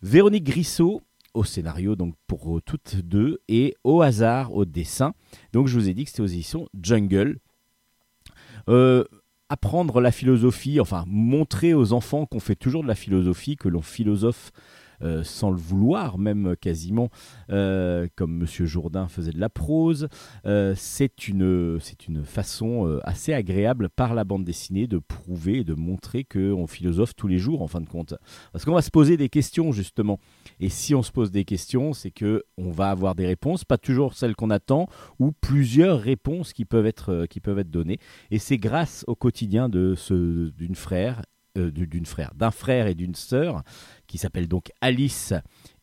Véronique Grissot au scénario, donc pour toutes deux, et au hasard au dessin. Donc je vous ai dit que c'était aux éditions Jungle. Euh, apprendre la philosophie, enfin montrer aux enfants qu'on fait toujours de la philosophie, que l'on philosophe euh, sans le vouloir, même quasiment, euh, comme Monsieur Jourdain faisait de la prose. Euh, c'est une, une façon assez agréable par la bande dessinée de prouver et de montrer qu'on philosophe tous les jours, en fin de compte. Parce qu'on va se poser des questions, justement. Et si on se pose des questions, c'est que on va avoir des réponses, pas toujours celles qu'on attend, ou plusieurs réponses qui peuvent être, qui peuvent être données. Et c'est grâce au quotidien de d'une frère, frère, d'un frère et d'une sœur, qui s'appellent donc Alice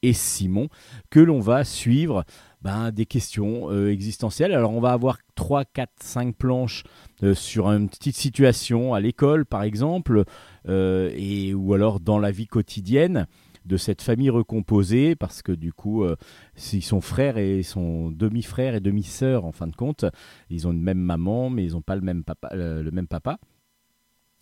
et Simon, que l'on va suivre ben, des questions euh, existentielles. Alors on va avoir 3, 4, 5 planches euh, sur une petite situation à l'école, par exemple, euh, et, ou alors dans la vie quotidienne de cette famille recomposée, parce que du coup, euh, ils sont frères et sont demi-frères et demi-sœurs en fin de compte. Ils ont une même maman, mais ils n'ont pas le même papa. le même papa.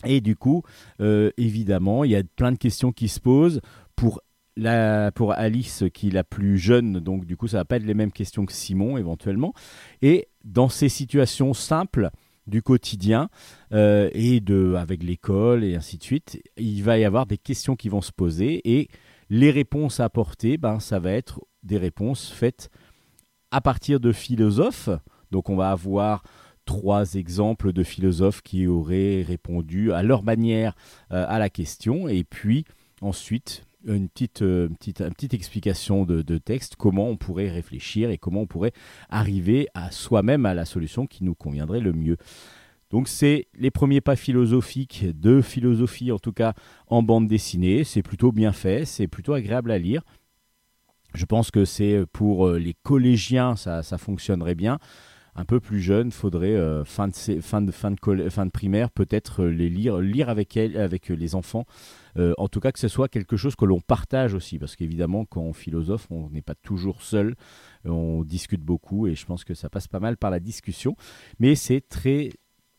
Et du coup, euh, évidemment, il y a plein de questions qui se posent pour Alice qui est la plus jeune, donc du coup ça va pas être les mêmes questions que Simon éventuellement. Et dans ces situations simples du quotidien euh, et avec l'école et ainsi de suite, il va y avoir des questions qui vont se poser et les réponses à apporter, ben ça va être des réponses faites à partir de philosophes. Donc on va avoir trois exemples de philosophes qui auraient répondu à leur manière euh, à la question et puis ensuite une petite, euh, petite, petite explication de, de texte, comment on pourrait réfléchir et comment on pourrait arriver à soi-même à la solution qui nous conviendrait le mieux. Donc c'est les premiers pas philosophiques de philosophie, en tout cas en bande dessinée. C'est plutôt bien fait, c'est plutôt agréable à lire. Je pense que c'est pour euh, les collégiens, ça, ça fonctionnerait bien. Un peu plus jeune, faudrait euh, fin, de, fin, de, fin, de fin de primaire peut-être euh, les lire, lire avec, elle, avec les enfants. Euh, en tout cas que ce soit quelque chose que l'on partage aussi, parce qu'évidemment quand on philosophe, on n'est pas toujours seul, on discute beaucoup et je pense que ça passe pas mal par la discussion. Mais c'est très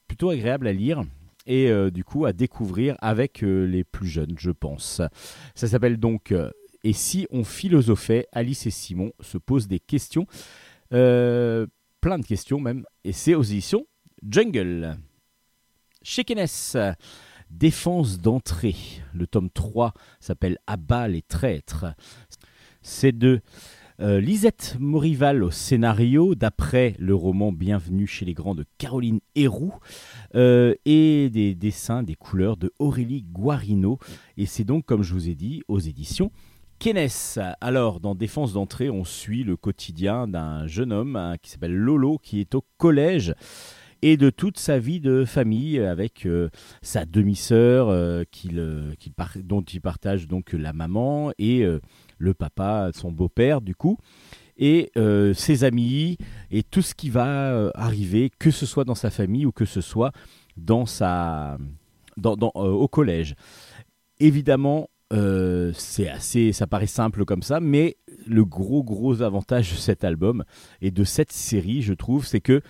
plutôt agréable à lire et euh, du coup à découvrir avec euh, les plus jeunes, je pense. Ça s'appelle donc euh, Et si on philosophait? Alice et Simon se posent des questions, euh, plein de questions même, et c'est aux éditions Jungle. Chez Défense d'entrée. Le tome 3 s'appelle Abat les traîtres. C'est de euh, Lisette Morival au scénario, d'après le roman Bienvenue chez les grands de Caroline Héroux, euh, et des dessins, des couleurs de Aurélie Guarino. Et c'est donc, comme je vous ai dit, aux éditions Kenes. Alors, dans Défense d'entrée, on suit le quotidien d'un jeune homme hein, qui s'appelle Lolo, qui est au collège et de toute sa vie de famille avec euh, sa demi-sœur euh, qu'il, euh, dont il partage donc la maman et le papa, son beau-père du coup, et ses amis et tout ce qui va arriver, que ce soit dans sa famille ou que ce soit dans sa, dans, au collège. Évidemment, euh, c'est assez, ça paraît simple comme ça, mais le gros gros avantage de cet album et de cette série, je trouve, c'est que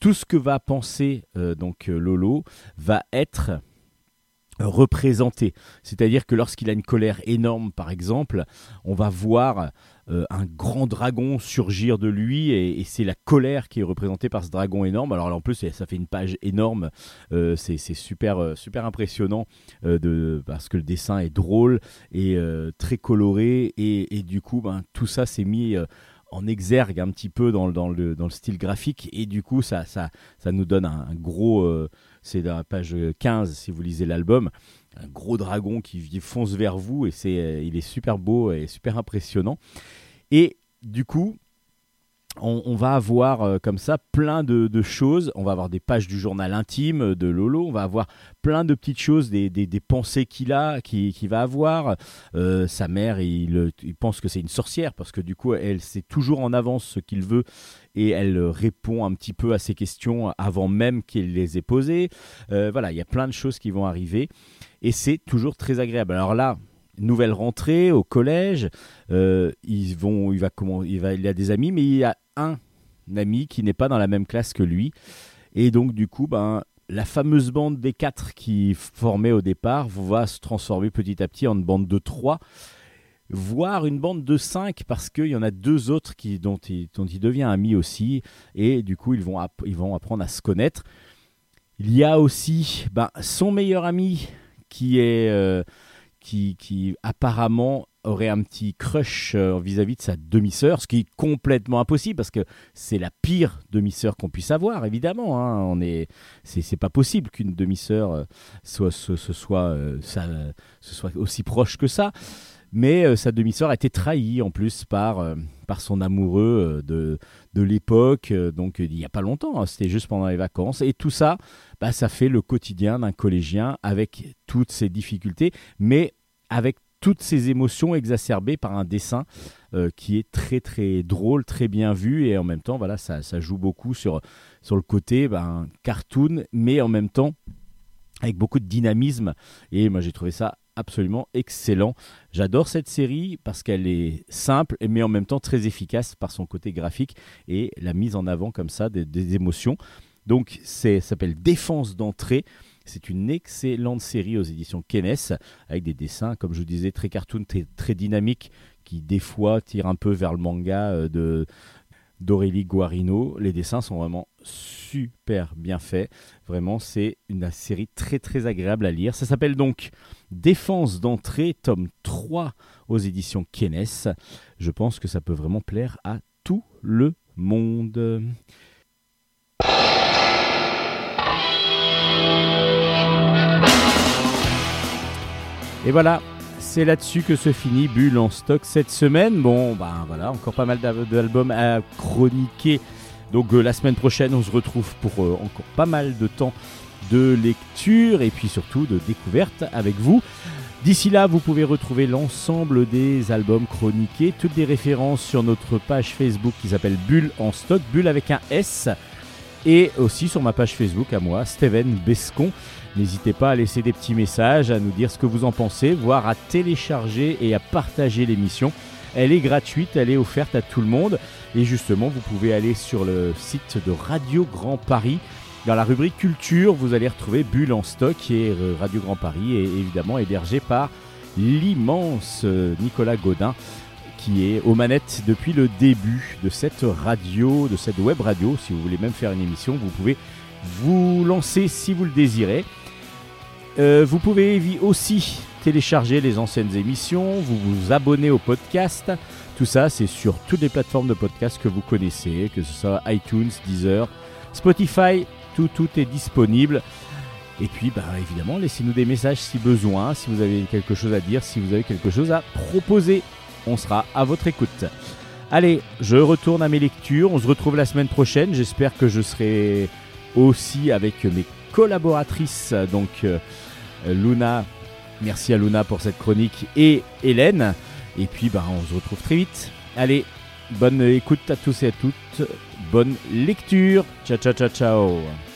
tout ce que va penser euh, donc euh, Lolo va être représenté. C'est-à-dire que lorsqu'il a une colère énorme, par exemple, on va voir euh, un grand dragon surgir de lui et, c'est la colère qui est représentée par ce dragon énorme. Alors là, en plus, ça fait une page énorme. Euh, c'est super, euh, super impressionnant parce que le dessin est drôle et très coloré et, du coup, ben, tout ça s'est mis en exergue un petit peu dans, le- style graphique et du coup ça, ça, nous donne un, gros, c'est dans la page 15 si vous lisez l'album, un gros dragon qui fonce vers vous et c'est, euh, il est super beau et super impressionnant. Et du coup, on, va avoir euh, comme ça plein de, choses. On va avoir des pages du journal intime de Lolo. On va avoir plein de petites choses, des, pensées qu'il a, qu'il va avoir. Euh, sa mère, il, pense que c'est une sorcière parce que du coup, elle sait toujours en avance ce qu'il veut et elle euh, répond un petit peu à ses questions avant même qu'il les ait posées. Euh, voilà, il y a plein de choses qui vont arriver et c'est toujours très agréable. Alors là, nouvelle rentrée au collège, euh, ils vont, il va a des amis, mais il y a un ami qui n'est pas dans la même classe que lui, et donc du coup, ben la fameuse bande des quatre qui formait au départ va se transformer petit à petit en une bande de trois, voire une bande de cinq, parce qu'il y en a deux autres qui, dont, il, devient ami aussi, et du coup ils vont, ils vont apprendre à se connaître. Il y a aussi ben, son meilleur ami qui est euh, qui, apparemment aurait un petit crush euh, vis-à-vis de sa demi-sœur, ce qui est complètement impossible parce que c'est la pire demi-sœur qu'on puisse avoir, évidemment. hein. On est, c'est, pas possible qu'une demi-sœur euh, soit, ce soit, euh, ça, ce soit aussi proche que ça. Mais euh, sa demi-sœur a été trahie en plus par, euh, par son amoureux euh, de, de l'époque, donc il n'y a pas longtemps, hein, c'était juste pendant les vacances. Et tout ça, bah, ça fait le quotidien d'un collégien avec toutes ses difficultés, mais avec toutes ces émotions exacerbées par un dessin qui est très très drôle, très bien vu et en même temps voilà ça, ça joue beaucoup sur, sur le côté ben, cartoon mais en même temps avec beaucoup de dynamisme et moi j'ai trouvé ça absolument excellent. J'adore cette série parce qu'elle est simple mais en même temps très efficace par son côté graphique et la mise en avant comme ça des, émotions. Donc c'est s'appelle Défense d'entrée C'est une excellente série aux éditions Kenes, avec des dessins, comme je vous disais, très cartoon, très, très dynamiques, qui des fois tirent un peu vers le manga euh, de d'Aurélie Guarino. Les dessins sont vraiment super bien faits. Vraiment, c'est une série très très agréable à lire. Ça s'appelle donc Défense d'entrée, tome 3 aux éditions Kenes. Je pense que ça peut vraiment plaire à tout le monde. Et voilà, c'est là-dessus que se finit Bulle en stock cette semaine. Bon, ben voilà, encore pas mal d'al- d'albums à chroniquer. Donc euh, la semaine prochaine, on se retrouve pour euh, encore pas mal de temps de lecture et puis surtout de découverte avec vous. D'ici là, vous pouvez retrouver l'ensemble des albums chroniqués, toutes les références sur notre page Facebook qui s'appelle Bulle en stock, Bulle avec un S, et aussi sur ma page Facebook à moi, Steven Bescon. N'hésitez pas à laisser des petits messages, à nous dire ce que vous en pensez, voire à télécharger et à partager l'émission. Elle est gratuite, elle est offerte à tout le monde. Et justement, vous pouvez aller sur le site de Radio Grand Paris. Dans la rubrique culture, vous allez retrouver Bulle en stock et euh, Radio Grand Paris est évidemment hébergé par l'immense euh, Nicolas Godin qui est aux manettes depuis le début de cette radio, de cette web radio. Si vous voulez même faire une émission, vous pouvez vous lancer si vous le désirez. Euh, vous pouvez aussi télécharger les anciennes émissions, vous vous abonner au podcast. Tout ça, c'est sur toutes les plateformes de podcast que vous connaissez, que ce soit iTunes, Deezer, Spotify, tout, tout est disponible. Et puis, bah, évidemment, laissez-nous des messages si besoin, si vous avez quelque chose à dire, si vous avez quelque chose à proposer. On sera à votre écoute. Allez, je retourne à mes lectures. On se retrouve la semaine prochaine. J'espère que je serai aussi avec mes collaboratrices, donc euh, Luna. Merci à Luna pour cette chronique et Hélène. Et puis, bah, on se retrouve très vite. Allez, bonne écoute à tous et à toutes. Bonne lecture. Ciao, ciao, ciao, ciao.